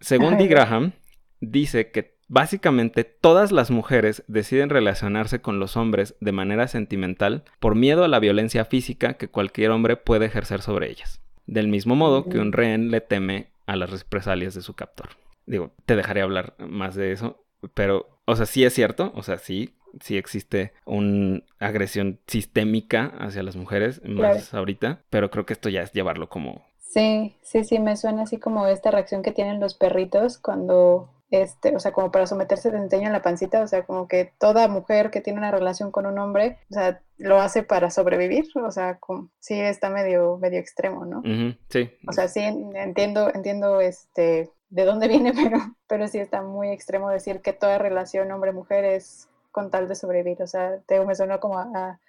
[SPEAKER 1] Según Dee Graham, dice que básicamente todas las mujeres deciden relacionarse con los hombres de manera sentimental por miedo a la violencia física que cualquier hombre puede ejercer sobre ellas. Del mismo modo que un rehén le teme a las represalias de su captor. Digo, te dejaré hablar más de eso, pero, o sea, sí es cierto, o sea, sí, sí existe una agresión sistémica hacia las mujeres, más ahorita, pero creo que esto ya es llevarlo como...
[SPEAKER 2] Sí, sí, sí, me suena así como esta reacción que tienen los perritos cuando este, o sea, como para someterse te enseñan la pancita, o sea, como que toda mujer que tiene una relación con un hombre, o sea, lo hace para sobrevivir, o sea, como, sí está medio, medio extremo, ¿no?
[SPEAKER 1] sí.
[SPEAKER 2] O sea, sí entiendo, entiendo este de dónde [LAUGHS] viene, pero, pero sí está muy extremo decir que toda relación hombre-mujer es con tal de sobrevivir. O sea, te, me suena como a,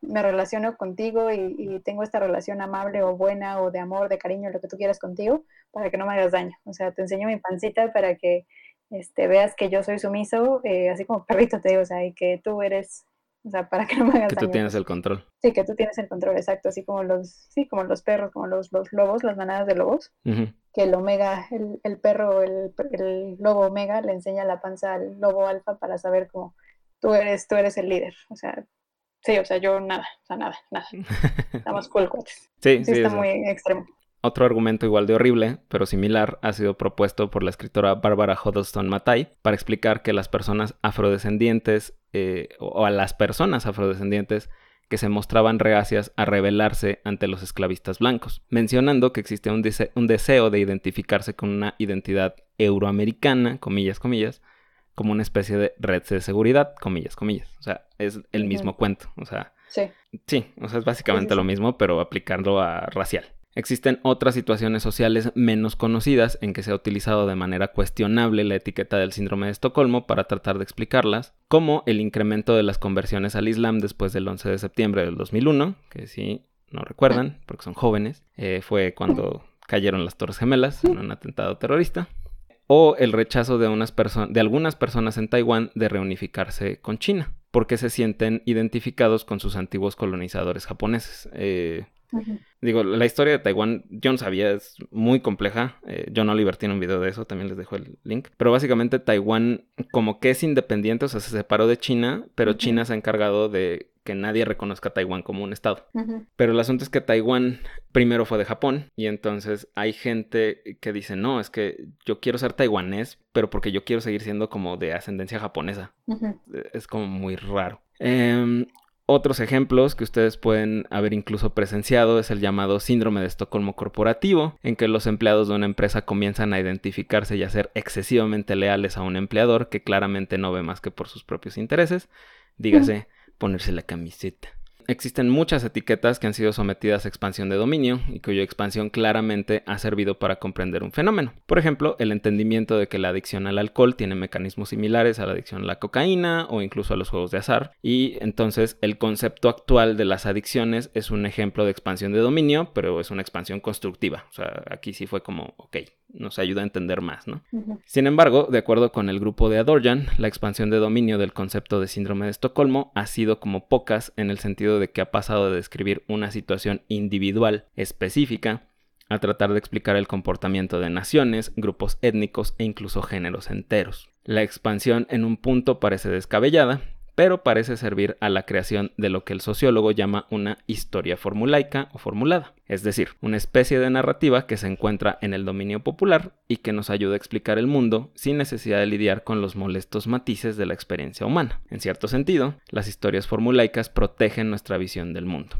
[SPEAKER 2] me relaciono contigo y, tengo esta relación amable o buena o de amor, de cariño, lo que tú quieras contigo, para que no me hagas daño. O sea, te enseño mi pancita para que este, veas que yo soy sumiso, eh, así como [LAUGHS] perrito te digo, o sea, y que tú eres, o sea, para que no me hagas.
[SPEAKER 1] Que tú tienes el control.
[SPEAKER 2] Sí, que tú tienes el control, exacto, así como los, sí, como los perros, como los, los lobos, las manadas de lobos, que el omega, el, el perro, el, el, lobo omega le enseña la panza al lobo alfa para saber cómo tú eres, tú eres el líder, o sea, Sí, o sea, yo nada, o sea, nada, nada. [LAUGHS] Estamos cool,
[SPEAKER 1] Sí, sí,
[SPEAKER 2] está muy extremo.
[SPEAKER 1] Otro argumento igual de horrible, pero similar, ha sido propuesto por la escritora Barbara Huddleston Matai para explicar que las personas afrodescendientes eh, o a las personas afrodescendientes que se mostraban reacias a rebelarse ante los esclavistas blancos, mencionando que existe un, un deseo de identificarse con una identidad euroamericana, comillas, comillas, como una especie de red de seguridad, comillas, comillas. O sea, es el mismo cuento. O sea,
[SPEAKER 2] sí.
[SPEAKER 1] Sí, o sea, es básicamente lo mismo, pero aplicando a racial. Existen otras situaciones sociales menos conocidas en que se ha utilizado de manera cuestionable la etiqueta del síndrome de Estocolmo para tratar de explicarlas, como el incremento de las conversiones al Islam después del 11 de septiembre del 2001, que si no recuerdan, porque son jóvenes, eh, fue cuando cayeron las Torres Gemelas en un atentado terrorista o el rechazo de, unas de algunas personas en Taiwán de reunificarse con China, porque se sienten identificados con sus antiguos colonizadores japoneses. Eh, digo, la historia de Taiwán, yo no sabía, es muy compleja. Eh, John Oliver tiene un video de eso, también les dejo el link. Pero básicamente Taiwán como que es independiente, o sea, se separó de China, pero China se ha encargado de que nadie reconozca a Taiwán como un estado. Pero el asunto es que Taiwán primero fue de Japón y entonces hay gente que dice, no, es que yo quiero ser taiwanés, pero porque yo quiero seguir siendo como de ascendencia japonesa. Es como muy raro. Em, otros ejemplos que ustedes pueden haber incluso presenciado es el llamado síndrome de Estocolmo corporativo, en que los empleados de una empresa comienzan a identificarse y a ser excesivamente leales a un empleador que claramente no ve más que por sus propios intereses. Dígase, ponerse la camiseta. Existen muchas etiquetas que han sido sometidas a expansión de dominio y cuya expansión claramente ha servido para comprender un fenómeno. Por ejemplo, el entendimiento de que la adicción al alcohol tiene mecanismos similares a la adicción a la cocaína o incluso a los juegos de azar. Y entonces el concepto actual de las adicciones es un ejemplo de expansión de dominio, pero es una expansión constructiva. O sea, aquí sí fue como, ok, nos ayuda a entender más, ¿no? Sin embargo, de acuerdo con el grupo de Adorjan, la expansión de dominio del concepto de síndrome de Estocolmo ha sido como pocas en el sentido de que ha pasado de describir una situación individual específica a tratar de explicar el comportamiento de naciones, grupos étnicos e incluso géneros enteros. La expansión en un punto parece descabellada, pero parece servir a la creación de lo que el sociólogo llama una historia formulaica o formulada, es decir, una especie de narrativa que se encuentra en el dominio popular y que nos ayuda a explicar el mundo sin necesidad de lidiar con los molestos matices de la experiencia humana. En cierto sentido, las historias formulaicas protegen nuestra visión del mundo.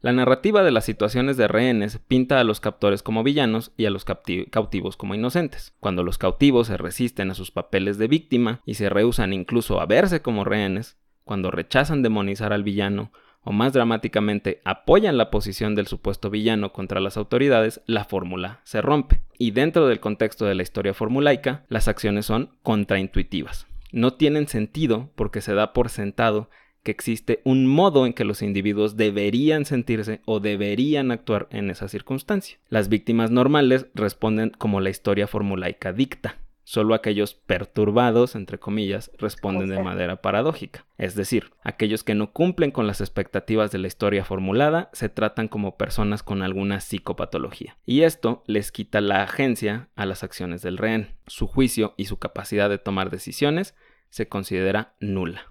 [SPEAKER 1] La narrativa de las situaciones de rehenes pinta a los captores como villanos y a los cautivos como inocentes. Cuando los cautivos se resisten a sus papeles de víctima y se rehusan incluso a verse como rehenes, cuando rechazan demonizar al villano o más dramáticamente apoyan la posición del supuesto villano contra las autoridades, la fórmula se rompe. Y dentro del contexto de la historia formulaica, las acciones son contraintuitivas. No tienen sentido porque se da por sentado que existe un modo en que los individuos deberían sentirse o deberían actuar en esa circunstancia. Las víctimas normales responden como la historia formulaica dicta. Solo aquellos perturbados, entre comillas, responden de manera paradójica. Es decir, aquellos que no cumplen con las expectativas de la historia formulada se tratan como personas con alguna psicopatología. Y esto les quita la agencia a las acciones del rehén. Su juicio y su capacidad de tomar decisiones se considera nula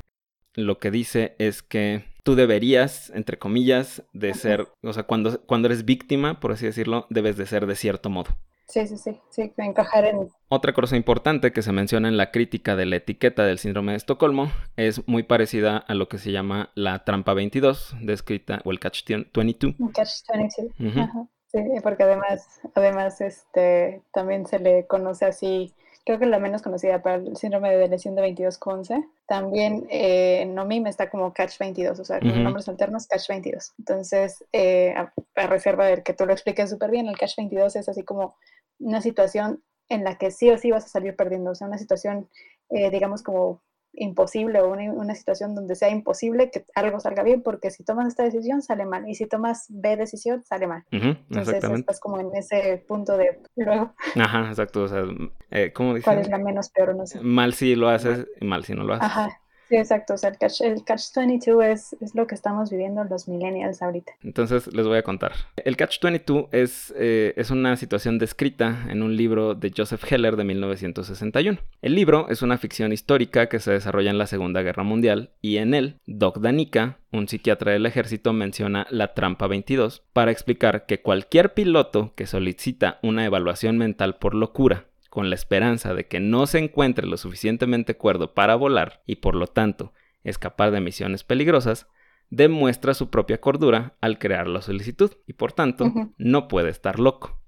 [SPEAKER 1] lo que dice es que tú deberías, entre comillas, de ser, o sea, cuando, cuando eres víctima, por así decirlo, debes de ser de cierto modo.
[SPEAKER 2] Sí, sí, sí, sí, encajar en...
[SPEAKER 1] Otra cosa importante que se menciona en la crítica de la etiqueta del síndrome de Estocolmo es muy parecida a lo que se llama la trampa 22, descrita, o el catch 22.
[SPEAKER 2] Catch 22, Ajá. Sí, porque además, además, este, también se le conoce así creo que la menos conocida para el síndrome de lesión de 22-11. También eh, Nomi me está como Catch 22, o sea, con nombres alternos Catch 22. Entonces, eh, a, reserva del que tú lo expliques súper bien, el Catch 22 es así como una situación en la que sí o sí vas a salir perdiendo, o sea, una situación, eh, digamos, como imposible o una, situación donde sea imposible que algo salga bien, porque si tomas esta decisión sale mal y si tomas B decisión sale mal. Entonces estás como en ese punto de luego.
[SPEAKER 1] Ajá, exacto. O sea, eh, ¿cómo dices?
[SPEAKER 2] ¿Cuál es la menos peor? No sé.
[SPEAKER 1] Mal si lo haces, mal si no lo haces.
[SPEAKER 2] Ajá. Exacto. O sea, el Catch, el catch 22 es, es, lo que estamos viviendo los millennials ahorita.
[SPEAKER 1] Entonces, les voy a contar. El Catch 22 es, eh, es una situación descrita en un libro de Joseph Heller de 1961. El libro es una ficción histórica que se desarrolla en la Segunda Guerra Mundial y en él, Doc Danica, un psiquiatra del ejército, menciona la trampa 22 para explicar que cualquier piloto que solicita una evaluación mental por locura con la esperanza de que no se encuentre lo suficientemente cuerdo para volar y por lo tanto escapar de misiones peligrosas, demuestra su propia cordura al crear la solicitud y por tanto no puede estar loco.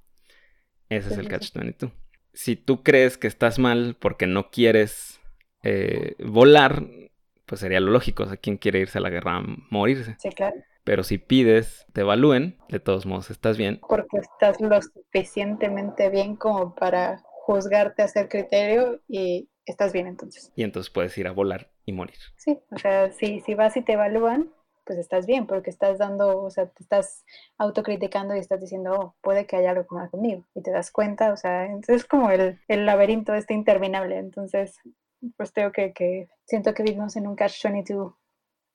[SPEAKER 1] Ese es el catch 22. Si tú crees que estás mal porque no quieres eh, volar, pues sería lo lógico. O sea, ¿quién quiere irse a la guerra a morirse?
[SPEAKER 2] Sí, claro.
[SPEAKER 1] Pero si pides, te evalúen, de todos modos estás bien.
[SPEAKER 2] Porque estás lo suficientemente bien como para juzgarte, hacer criterio y estás bien entonces.
[SPEAKER 1] Y entonces puedes ir a volar y morir.
[SPEAKER 2] Sí, o sea, si, si vas y te evalúan, pues estás bien, porque estás dando, o sea, te estás autocriticando y estás diciendo, oh, puede que haya algo mal conmigo, y te das cuenta, o sea, entonces es como el, el laberinto este interminable, entonces, pues tengo que, que siento que vivimos en un catch-22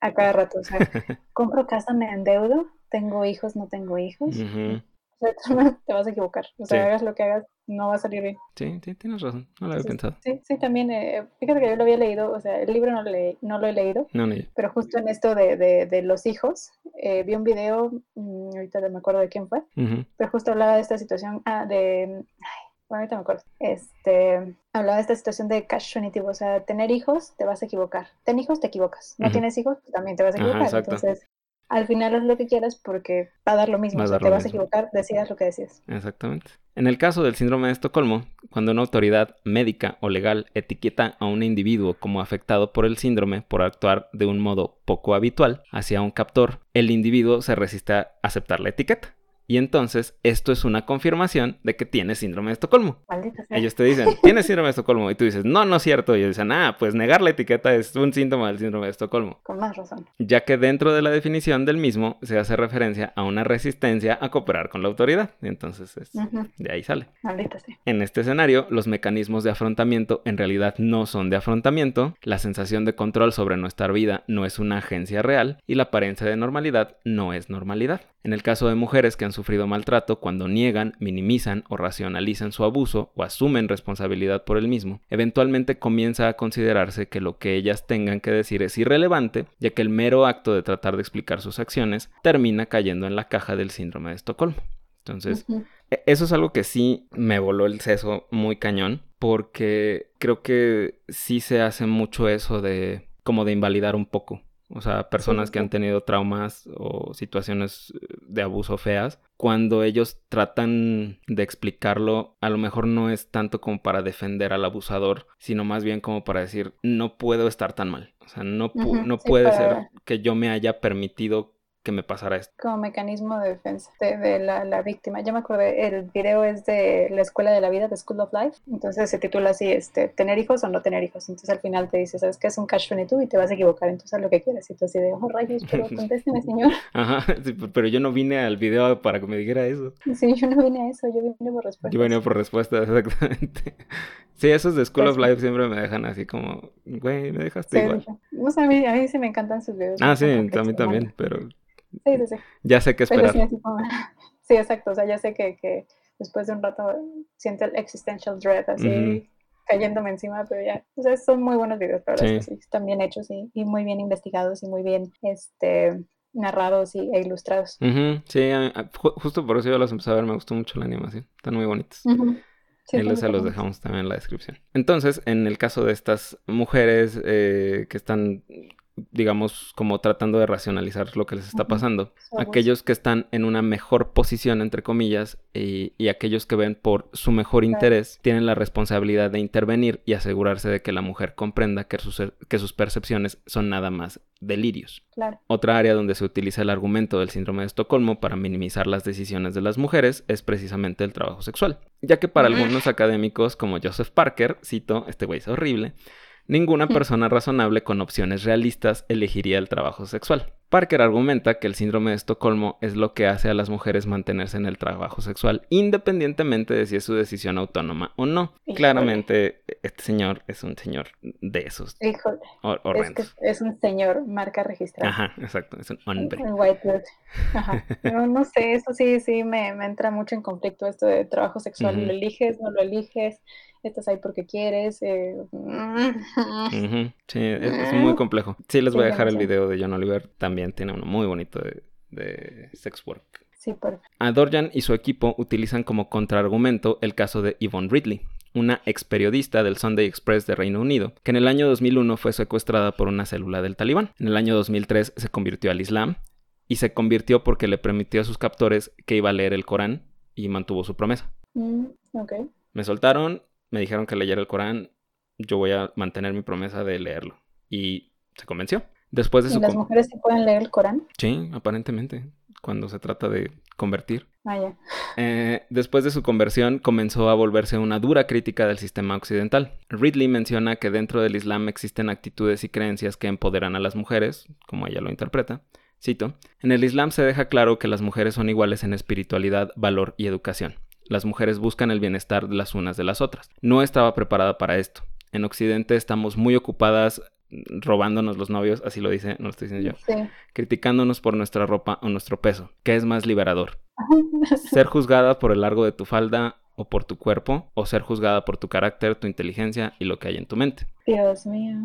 [SPEAKER 2] a cada rato, o sea, [LAUGHS] compro casa, me endeudo, tengo hijos, no tengo hijos, o sea, [LAUGHS] te vas a equivocar. O sea, hagas lo que hagas, no va a salir bien.
[SPEAKER 1] Sí, sí tienes razón. No lo había pensado.
[SPEAKER 2] Sí, sí, también. Eh, fíjate que yo lo había leído. O sea, el libro no, le, no lo he leído.
[SPEAKER 1] No, no.
[SPEAKER 2] Pero justo en esto de, de, de los hijos, eh, vi un video, mmm, ahorita no me acuerdo de quién fue, pero justo hablaba de esta situación, ah, de... Ay, bueno, ahorita me acuerdo. Este, hablaba de esta situación de cash cognitivo, o sea, tener hijos, te vas a equivocar. Ten hijos, te equivocas. No tienes hijos, pues también te vas a equivocar. Entonces, al final haz lo que quieras porque va a dar lo mismo. te vas a equivocar, decidas lo que decías.
[SPEAKER 1] Exactamente. En el caso del síndrome de Estocolmo, cuando una autoridad médica o legal etiqueta a un individuo como afectado por el síndrome por actuar de un modo poco habitual hacia un captor, el individuo se resiste a aceptar la etiqueta. Y entonces esto es una confirmación de que tienes síndrome de Estocolmo. Ellos te dicen, tienes síndrome de Estocolmo. Y tú dices, no, no es cierto. Y ellos dicen, ah, pues negar la etiqueta es un síntoma del síndrome de Estocolmo.
[SPEAKER 2] Con más razón.
[SPEAKER 1] Ya que dentro de la definición del mismo se hace referencia a una resistencia a cooperar con la autoridad. Y entonces es, de ahí sale.
[SPEAKER 2] Maldita sea.
[SPEAKER 1] En este escenario, los mecanismos de afrontamiento en realidad no son de afrontamiento. La sensación de control sobre nuestra vida no es una agencia real. Y la apariencia de normalidad no es normalidad. En el caso de mujeres que han sufrido maltrato, cuando niegan, minimizan o racionalizan su abuso o asumen responsabilidad por el mismo, eventualmente comienza a considerarse que lo que ellas tengan que decir es irrelevante, ya que el mero acto de tratar de explicar sus acciones termina cayendo en la caja del síndrome de Estocolmo. Entonces, e-, eso es algo que sí me voló el seso muy cañón, porque creo que sí se hace mucho eso de como de invalidar un poco o sea, personas que han tenido traumas o situaciones eh, de abuso feas, cuando ellos tratan de explicarlo, a lo mejor no es tanto como para defender al abusador, sino más bien como para decir, no puedo estar tan mal. O sea, no, no puede ser que yo me haya permitido que me pasara esto.
[SPEAKER 2] Como mecanismo de defensa de, la, víctima. Ya me acordé, el video es de la Escuela de la Vida, de School of Life. Entonces se titula así, este, tener hijos o no tener hijos. Entonces al final te dice, ¿sabes qué es un cash 22? Y te vas a equivocar, entonces haz lo que quieras. Y tú así de, oh rayos, pero [LAUGHS] contésteme, señor.
[SPEAKER 1] Ajá, [LAUGHS] pero yo no vine al video para que me dijera eso.
[SPEAKER 2] Sí, yo no vine a eso, yo vine por respuesta.
[SPEAKER 1] Yo vine por respuesta, [LAUGHS] exactamente. Sí, esos de School of pues Life siempre me dejan así como, güey, me dejaste igual.
[SPEAKER 2] a, mí, a mí sí me encantan sus videos.
[SPEAKER 1] Ah, sí, a mí también, pero
[SPEAKER 2] Sí, sí, sí.
[SPEAKER 1] Ya sé qué esperar. [LAUGHS]
[SPEAKER 2] Sí, exacto. O sea, ya sé que, que, después de un rato siento el existential dread así cayéndome encima, pero ya. O sea, son muy buenos videos, pero sí. sí. Están bien hechos y, y, muy bien investigados y muy bien este, narrados y, e ilustrados.
[SPEAKER 1] Sí, justo por eso yo los empecé a ver, me gustó mucho la animación, están muy bonitos. y los, se los dejamos también en la descripción. Entonces, en el caso de estas mujeres eh, que están digamos, como tratando de racionalizar lo que les está pasando. Aquellos que están en una mejor posición, entre comillas, y, aquellos que ven por su mejor interés, tienen la responsabilidad de intervenir y asegurarse de que la mujer comprenda que sus, que sus percepciones son nada más delirios. Otra área donde se utiliza el argumento del síndrome de Estocolmo para minimizar las decisiones de las mujeres es precisamente el trabajo sexual, ya que para algunos académicos como Joseph Parker, cito, este güey es horrible, Ninguna persona razonable con opciones realistas elegiría el trabajo sexual. Parker argumenta que el síndrome de Estocolmo es lo que hace a las mujeres mantenerse en el trabajo sexual, independientemente de si es su decisión autónoma o no. Claramente, este señor es un señor de esos.
[SPEAKER 2] Híjole. Es, un señor, marca registrada.
[SPEAKER 1] Ajá, exacto, es un hombre.
[SPEAKER 2] Ajá. No, no sé, eso sí, sí me, entra mucho en conflicto esto de trabajo sexual. ¿Lo eliges? ¿No lo eliges? Estás ahí porque quieres. Eh,
[SPEAKER 1] sí, es, muy complejo. Sí, les voy a dejar el video de John Oliver. También tiene uno muy bonito de, sex work.
[SPEAKER 2] Sí, perfecto.
[SPEAKER 1] A Dorjan y su equipo utilizan como contraargumento el caso de Yvonne Ridley, una ex periodista del Sunday Express de Reino Unido, que en el año 2001 fue secuestrada por una célula del talibán. En el año 2003 se convirtió al Islam y se convirtió porque le permitió a sus captores que iba a leer el Corán y mantuvo su promesa.
[SPEAKER 2] Mm,
[SPEAKER 1] Me soltaron, me dijeron que leyera el Corán, yo voy a mantener mi promesa de leerlo. Y se convenció. Después de
[SPEAKER 2] ¿Y las mujeres sí pueden leer el Corán?
[SPEAKER 1] Sí, aparentemente, cuando se trata de convertir.
[SPEAKER 2] Ah.
[SPEAKER 1] Eh, después de su conversión, comenzó a volverse una dura crítica del sistema occidental. Ridley menciona que dentro del Islam existen actitudes y creencias que empoderan a las mujeres, como ella lo interpreta. Cito, en el Islam se deja claro que las mujeres son iguales en espiritualidad, valor y educación. Las mujeres buscan el bienestar de las unas de las otras. No estaba preparada para esto. En Occidente estamos muy ocupadas robándonos los novios, así lo dice, no lo estoy diciendo yo, criticándonos por nuestra ropa o nuestro peso. ¿Qué es más liberador? [LAUGHS] ¿Ser juzgada por el largo de tu falda o por tu cuerpo, o ser juzgada por tu carácter, tu inteligencia y lo que hay en tu mente.
[SPEAKER 2] Dios mío.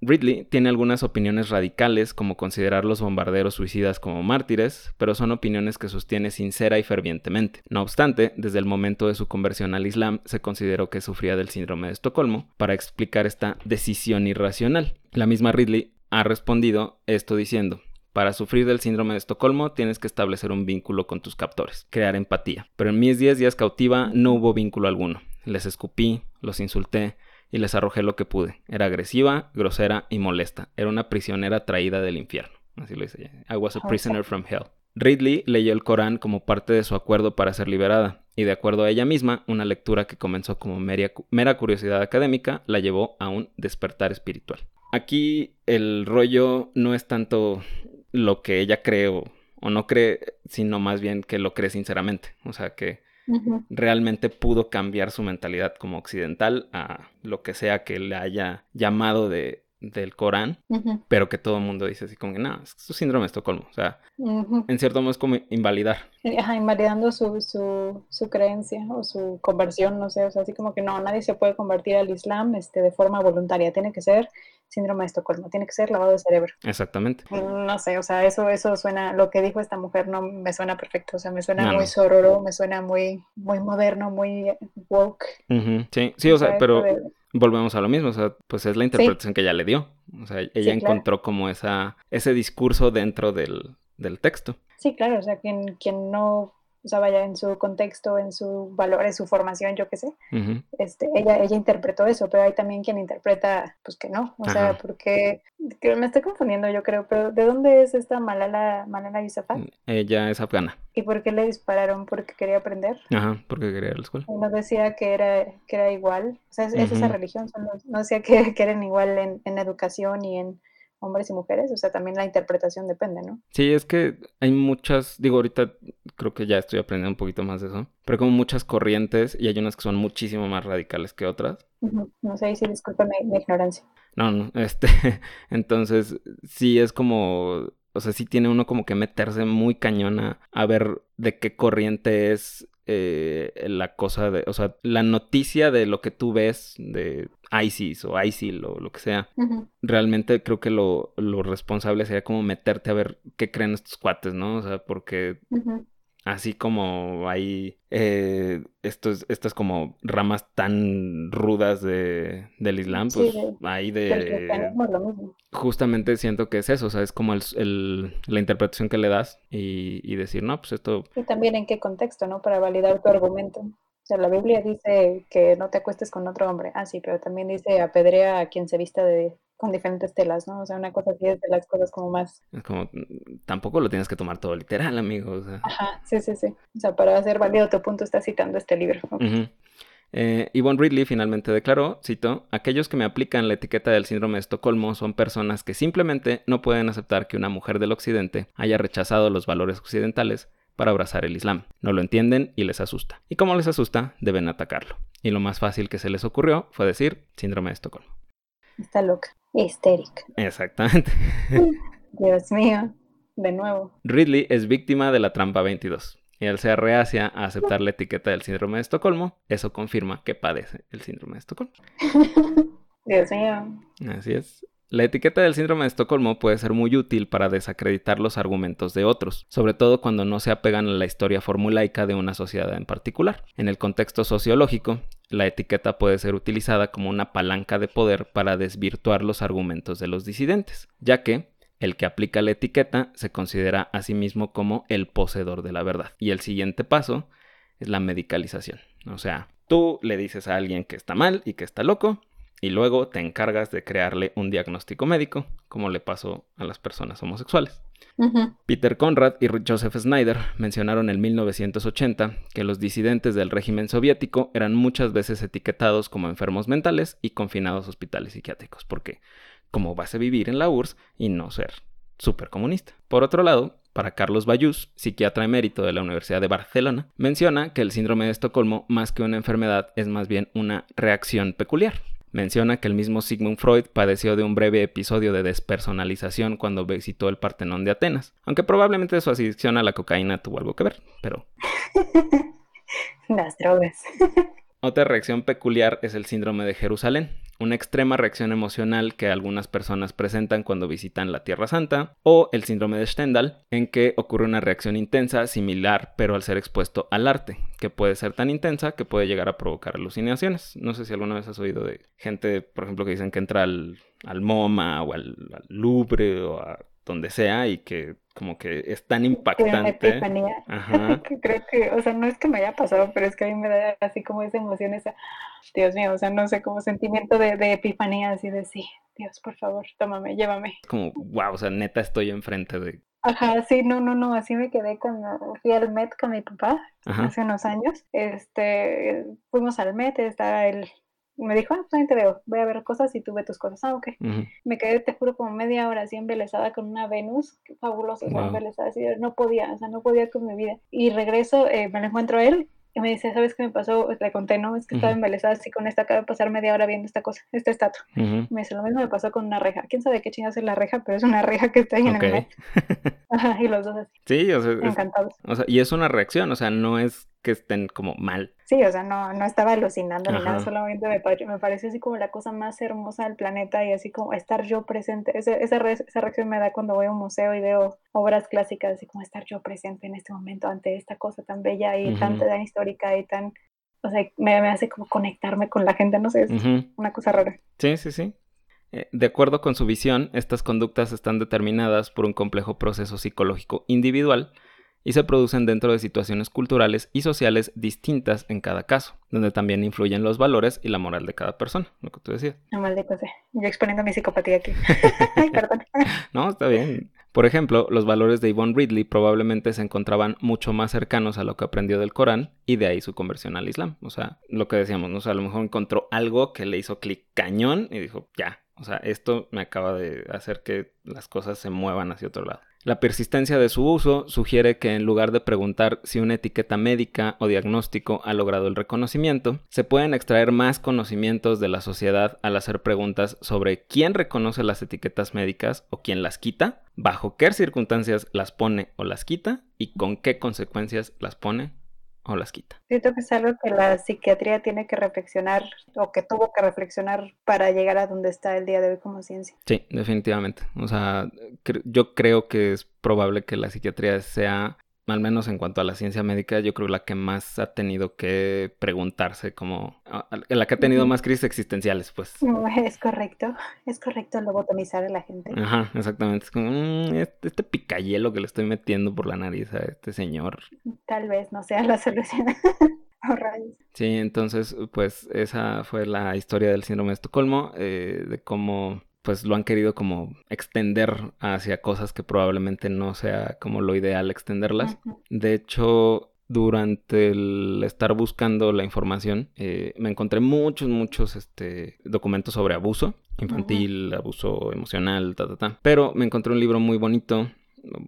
[SPEAKER 1] Ridley tiene algunas opiniones radicales, como considerar los bombarderos suicidas como mártires, pero son opiniones que sostiene sincera y fervientemente. No obstante, desde el momento de su conversión al Islam, se consideró que sufría del síndrome de Estocolmo para explicar esta decisión irracional. La misma Ridley ha respondido esto diciendo, para sufrir del síndrome de Estocolmo tienes que establecer un vínculo con tus captores, crear empatía. Pero en mis 10 días cautiva no hubo vínculo alguno. Les escupí, los insulté y les arrojé lo que pude. Era agresiva, grosera y molesta. Era una prisionera traída del infierno. Así lo dice ella. I was a prisoner from hell. Ridley leyó el Corán como parte de su acuerdo para ser liberada, y de acuerdo a ella misma, una lectura que comenzó como mera curiosidad académica la llevó a un despertar espiritual. Aquí el rollo no es tanto lo que ella cree o, no cree, sino más bien que lo cree sinceramente. O sea, que realmente pudo cambiar su mentalidad como occidental a lo que sea que le haya llamado de del Corán, pero que todo el mundo dice así como que no, es su síndrome de Estocolmo. O sea, en cierto modo es como invalidar.
[SPEAKER 2] Ajá, invalidando su, su, su, creencia o su conversión, no sé, o sea, así como que no, nadie se puede convertir al Islam este, de forma voluntaria, tiene que ser síndrome de Estocolmo, tiene que ser lavado de cerebro.
[SPEAKER 1] Exactamente.
[SPEAKER 2] No sé, o sea, eso, eso suena, lo que dijo esta mujer no me suena perfecto, o sea, me suena muy sororo, me suena muy, muy moderno, muy woke.
[SPEAKER 1] Sí, sí, o sea, pero volvemos a lo mismo, o sea, pues es la interpretación que ella le dio. O sea, ella encontró como esa, ese discurso dentro del, del texto.
[SPEAKER 2] Sí, claro, o sea, quien, quien no o sea, vaya en su contexto, en su valor, en su formación, yo qué sé. este, ella, ella interpretó eso, pero hay también quien interpreta, pues que no, o sea, porque me estoy confundiendo yo creo, pero ¿de dónde es esta Malala, Malala Yousafzai? Mm,
[SPEAKER 1] ella es afgana.
[SPEAKER 2] ¿Y por qué le dispararon? ¿Porque quería aprender?
[SPEAKER 1] Ajá, porque quería ir a la escuela.
[SPEAKER 2] No decía que era, que era igual, o sea, es, esa religión, no decía que, que eran igual en, en educación y en hombres y mujeres, o sea, también la interpretación depende, ¿no?
[SPEAKER 1] Sí, es que hay muchas, digo, ahorita creo que ya estoy aprendiendo un poquito más de eso, pero como muchas corrientes y hay unas que son muchísimo más radicales que otras.
[SPEAKER 2] No sé, sí, disculpa mi, ignorancia.
[SPEAKER 1] No, no, [LAUGHS] este, entonces sí es como, o sea, sí tiene uno como que meterse muy cañona a ver de qué corriente es eh, la cosa de, o sea, la noticia de lo que tú ves de ISIS o ISIL o lo que sea. Realmente creo que lo, responsable sería como meterte a ver qué creen estos cuates, ¿no? O sea, porque así como hay eh, estos, estas como ramas tan rudas de, del Islam, pues hay de... Justamente siento que es eso, o sea, es como el, la interpretación que le das y, y decir, no, pues esto...
[SPEAKER 2] Y también en qué contexto, ¿no? Para validar tu argumento. O sea, la Biblia dice que no te acuestes con otro hombre. Ah, sí, pero también dice apedrea a quien se vista de, con diferentes telas, ¿no? O sea, una cosa así es de las cosas como más...
[SPEAKER 1] Es como, mm, tampoco lo tienes que tomar todo literal, amigo.
[SPEAKER 2] Ajá, sí, sí, sí. O sea, para hacer válido tu punto, está citando este libro.
[SPEAKER 1] Eh, Yvonne Ridley finalmente declaró, cito, aquellos que me aplican la etiqueta del síndrome de Estocolmo son personas que simplemente no pueden aceptar que una mujer del occidente haya rechazado los valores occidentales para abrazar el Islam. No lo entienden y les asusta. Y como les asusta, deben atacarlo. Y lo más fácil que se les ocurrió fue decir síndrome de Estocolmo.
[SPEAKER 2] Está loca, histérica.
[SPEAKER 1] Exactamente. [LAUGHS]
[SPEAKER 2] Dios mío, de nuevo.
[SPEAKER 1] Ridley es víctima de la trampa 22. Y al ser reacia a aceptar la etiqueta del síndrome de Estocolmo, eso confirma que padece el síndrome de Estocolmo. [LAUGHS]
[SPEAKER 2] Dios mío.
[SPEAKER 1] Así es. La etiqueta del síndrome de Estocolmo puede ser muy útil para desacreditar los argumentos de otros, sobre todo cuando no se apegan a la historia formulaica de una sociedad en particular. En el contexto sociológico, la etiqueta puede ser utilizada como una palanca de poder para desvirtuar los argumentos de los disidentes, ya que el que aplica la etiqueta se considera a sí mismo como el poseedor de la verdad. Y el siguiente paso es la medicalización. O sea, tú le dices a alguien que está mal y que está loco, y luego te encargas de crearle un diagnóstico médico, como le pasó a las personas homosexuales. Peter Conrad y Joseph Snyder mencionaron en 1980 que los disidentes del régimen soviético eran muchas veces etiquetados como enfermos mentales y confinados a hospitales psiquiátricos, porque como vas a vivir en la URSS y no ser súper comunista. Por otro lado, para Carlos Bayús, psiquiatra emérito de la Universidad de Barcelona, menciona que el síndrome de Estocolmo, más que una enfermedad, es más bien una reacción peculiar, Menciona que el mismo Sigmund Freud padeció de un breve episodio de despersonalización cuando visitó el Partenón de Atenas, aunque probablemente su adicción a la cocaína tuvo algo que ver, pero... [LAUGHS]
[SPEAKER 2] Las drogas. [LAUGHS]
[SPEAKER 1] Otra reacción peculiar es el síndrome de Jerusalén, una extrema reacción emocional que algunas personas presentan cuando visitan la Tierra Santa, o el síndrome de Stendhal, en que ocurre una reacción intensa similar pero al ser expuesto al arte, que puede ser tan intensa que puede llegar a provocar alucinaciones. No sé si alguna vez has oído de gente, por ejemplo, que dicen que entra al, MoMA o al, al Louvre o a donde sea y que como que es tan impactante. [LAUGHS]
[SPEAKER 2] Ajá. creo que, o sea, no es que me haya pasado, pero es que a mí me da así como esa emoción, esa, Dios mío, o sea, no sé, como sentimiento de, de epifanía, así de sí, Dios, por favor, tómame, llévame.
[SPEAKER 1] Como, wow, o sea, neta estoy enfrente de...
[SPEAKER 2] Ajá, sí, no, no, no, así me quedé cuando fui al Met con mi papá hace unos años. Este, fuimos al Met, estaba el me dijo, ah, pues ahí te veo, voy a ver cosas y tú ve tus cosas. Ah, ok. Me quedé, te juro, como media hora así embelesada con una Venus, qué fabuloso, embelesada, así, no podía, o sea, no podía con mi vida. Y regreso, eh, me lo encuentro a él y me dice, ¿sabes qué me pasó? Le conté, ¿no? Es que estaba embelesada así con esta, acaba de pasar media hora viendo esta cosa, esta estatua. Me dice, lo mismo me pasó con una reja. ¿Quién sabe qué chingas es la reja? Pero es una reja que está ahí en el. [LAUGHS] Ajá, y los dos así.
[SPEAKER 1] Sí, o sea, encantados. o sea, y es una reacción, o sea, no es que estén como mal.
[SPEAKER 2] Sí, o sea, no, no estaba alucinando ni nada, solamente me, me pareció así como la cosa más hermosa del planeta y así como estar yo presente. Esa, esa, esa reacción me da cuando voy a un museo y veo obras clásicas, así como estar yo presente en este momento ante esta cosa tan bella y tan, tan histórica y tan, o sea, me, me, hace como conectarme con la gente, no sé, es una cosa rara.
[SPEAKER 1] Sí, sí, sí. Eh, de acuerdo con su visión, estas conductas están determinadas por un complejo proceso psicológico individual y se producen dentro de situaciones culturales y sociales distintas en cada caso, donde también influyen los valores y la moral de cada persona, lo que tú decías.
[SPEAKER 2] No, maldito sea. Yo exponiendo mi psicopatía aquí. [LAUGHS] perdón.
[SPEAKER 1] no, está bien. Por ejemplo, los valores de Yvonne Ridley probablemente se encontraban mucho más cercanos a lo que aprendió del Corán y de ahí su conversión al Islam. O sea, lo que decíamos, ¿no? o sea, a lo mejor encontró algo que le hizo clic cañón y dijo, ya, o sea, esto me acaba de hacer que las cosas se muevan hacia otro lado. La persistencia de su uso sugiere que en lugar de preguntar si una etiqueta médica o diagnóstico ha logrado el reconocimiento, se pueden extraer más conocimientos de la sociedad al hacer preguntas sobre quién reconoce las etiquetas médicas o quién las quita, bajo qué circunstancias las pone o las quita y con qué consecuencias las pone o las quita.
[SPEAKER 2] Siento que es algo que la psiquiatría tiene que reflexionar o que tuvo que reflexionar para llegar a donde está el día de hoy como ciencia.
[SPEAKER 1] Sí, definitivamente. O sea, yo creo que es probable que la psiquiatría sea al menos en cuanto a la ciencia médica, yo creo la que más ha tenido que preguntarse como, la que ha tenido más crisis existenciales, pues. [LAUGHS]
[SPEAKER 2] Es correcto, es correcto lobotomizar a la gente.
[SPEAKER 1] Ajá, exactamente. Es como, mm, este, este, picayelo que le estoy metiendo por la nariz a este señor.
[SPEAKER 2] Tal vez no sea la [LAUGHS] solución.
[SPEAKER 1] sí, entonces, pues esa fue la historia del síndrome de Estocolmo, eh, de cómo pues lo han querido como extender hacia cosas que probablemente no sea como lo ideal extenderlas. De hecho, durante el estar buscando la información, eh, me encontré muchos, muchos este, documentos sobre abuso infantil, abuso emocional, ta, ta, ta. Pero me encontré un libro muy bonito,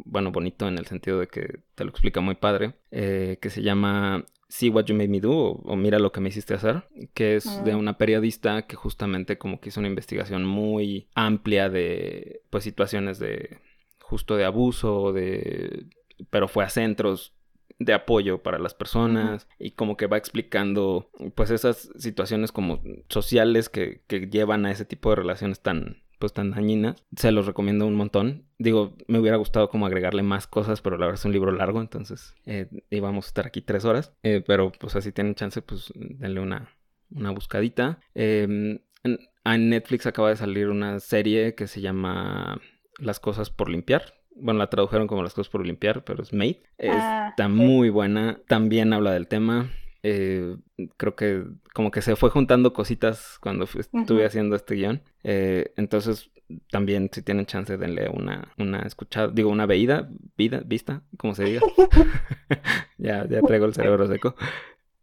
[SPEAKER 1] bueno, bonito en el sentido de que te lo explica muy padre, eh, que se llama See What You Made Me Do o, Mira lo que me hiciste hacer, que es de ah. una periodista que justamente como que hizo una investigación muy amplia de pues situaciones de justo de abuso, de pero fue a centros de apoyo para las personas y como que va explicando pues esas situaciones como sociales que, que llevan a ese tipo de relaciones tan pues tan dañinas. Se los recomiendo un montón. Digo, me hubiera gustado como agregarle más cosas, pero la verdad es un libro largo, entonces eh, íbamos a estar aquí tres horas. Eh, pero pues así tienen chance, pues denle una, una buscadita. Em, en, Netflix acaba de salir una serie que se llama Las cosas por limpiar. Bueno, la tradujeron como Las cosas por limpiar, pero es Made. Ah, Está muy buena. También habla del tema. Eh, creo que como que se fue juntando cositas cuando estuve haciendo este guion. Eh, entonces, también si tienen chance, denle una, una escuchada, digo, una veída, vida, vista, como se diga. [LAUGHS] [LAUGHS] ya, ya traigo el cerebro seco.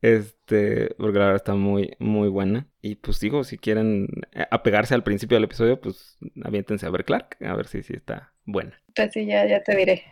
[SPEAKER 1] Este, porque la verdad está muy, muy buena. Y pues digo, si quieren eh, apegarse al principio del episodio, pues aviéntense a ver Clark, a ver si, si está buena.
[SPEAKER 2] Pues sí, ya, ya te diré.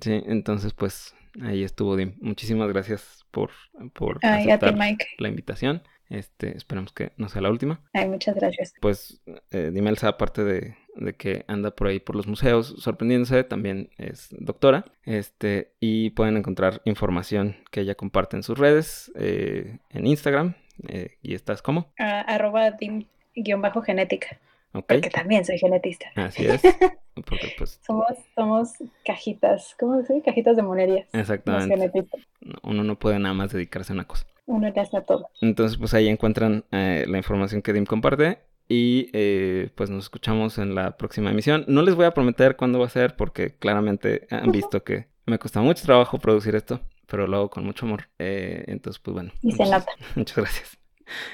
[SPEAKER 1] Sí, entonces pues ahí estuvo Dim. Muchísimas gracias por, por aceptar la invitación. Este, esperamos que no sea la última.
[SPEAKER 2] Ay, muchas gracias.
[SPEAKER 1] Pues eh, Dimelsa, aparte de, de, que anda por ahí por los museos sorprendiéndose, también es doctora. Este, y pueden encontrar información que ella comparte en sus redes, eh, en Instagram. Eh, ¿Y estás cómo?
[SPEAKER 2] Uh, arroba dim-genética. Porque también soy genetista.
[SPEAKER 1] Así es. [LAUGHS] Porque pues...
[SPEAKER 2] somos, somos cajitas, ¿cómo se dice? Cajitas de monerías.
[SPEAKER 1] Exactamente. Uno no puede nada más dedicarse a una cosa.
[SPEAKER 2] Uno le hace a todo.
[SPEAKER 1] Entonces, pues ahí encuentran eh, la información que Dim comparte. Y eh, pues nos escuchamos en la próxima emisión. No les voy a prometer cuándo va a ser porque claramente han visto que me cuesta mucho trabajo producir esto, pero lo hago con mucho amor. Eh, entonces, pues bueno.
[SPEAKER 2] Y se nota. [LAUGHS]
[SPEAKER 1] Muchas gracias.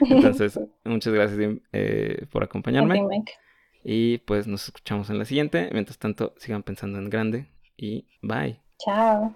[SPEAKER 1] Entonces, [LAUGHS] muchas gracias eh, por acompañarme. Y pues nos escuchamos en la siguiente. Mientras tanto, sigan pensando en grande y bye.
[SPEAKER 2] Chao.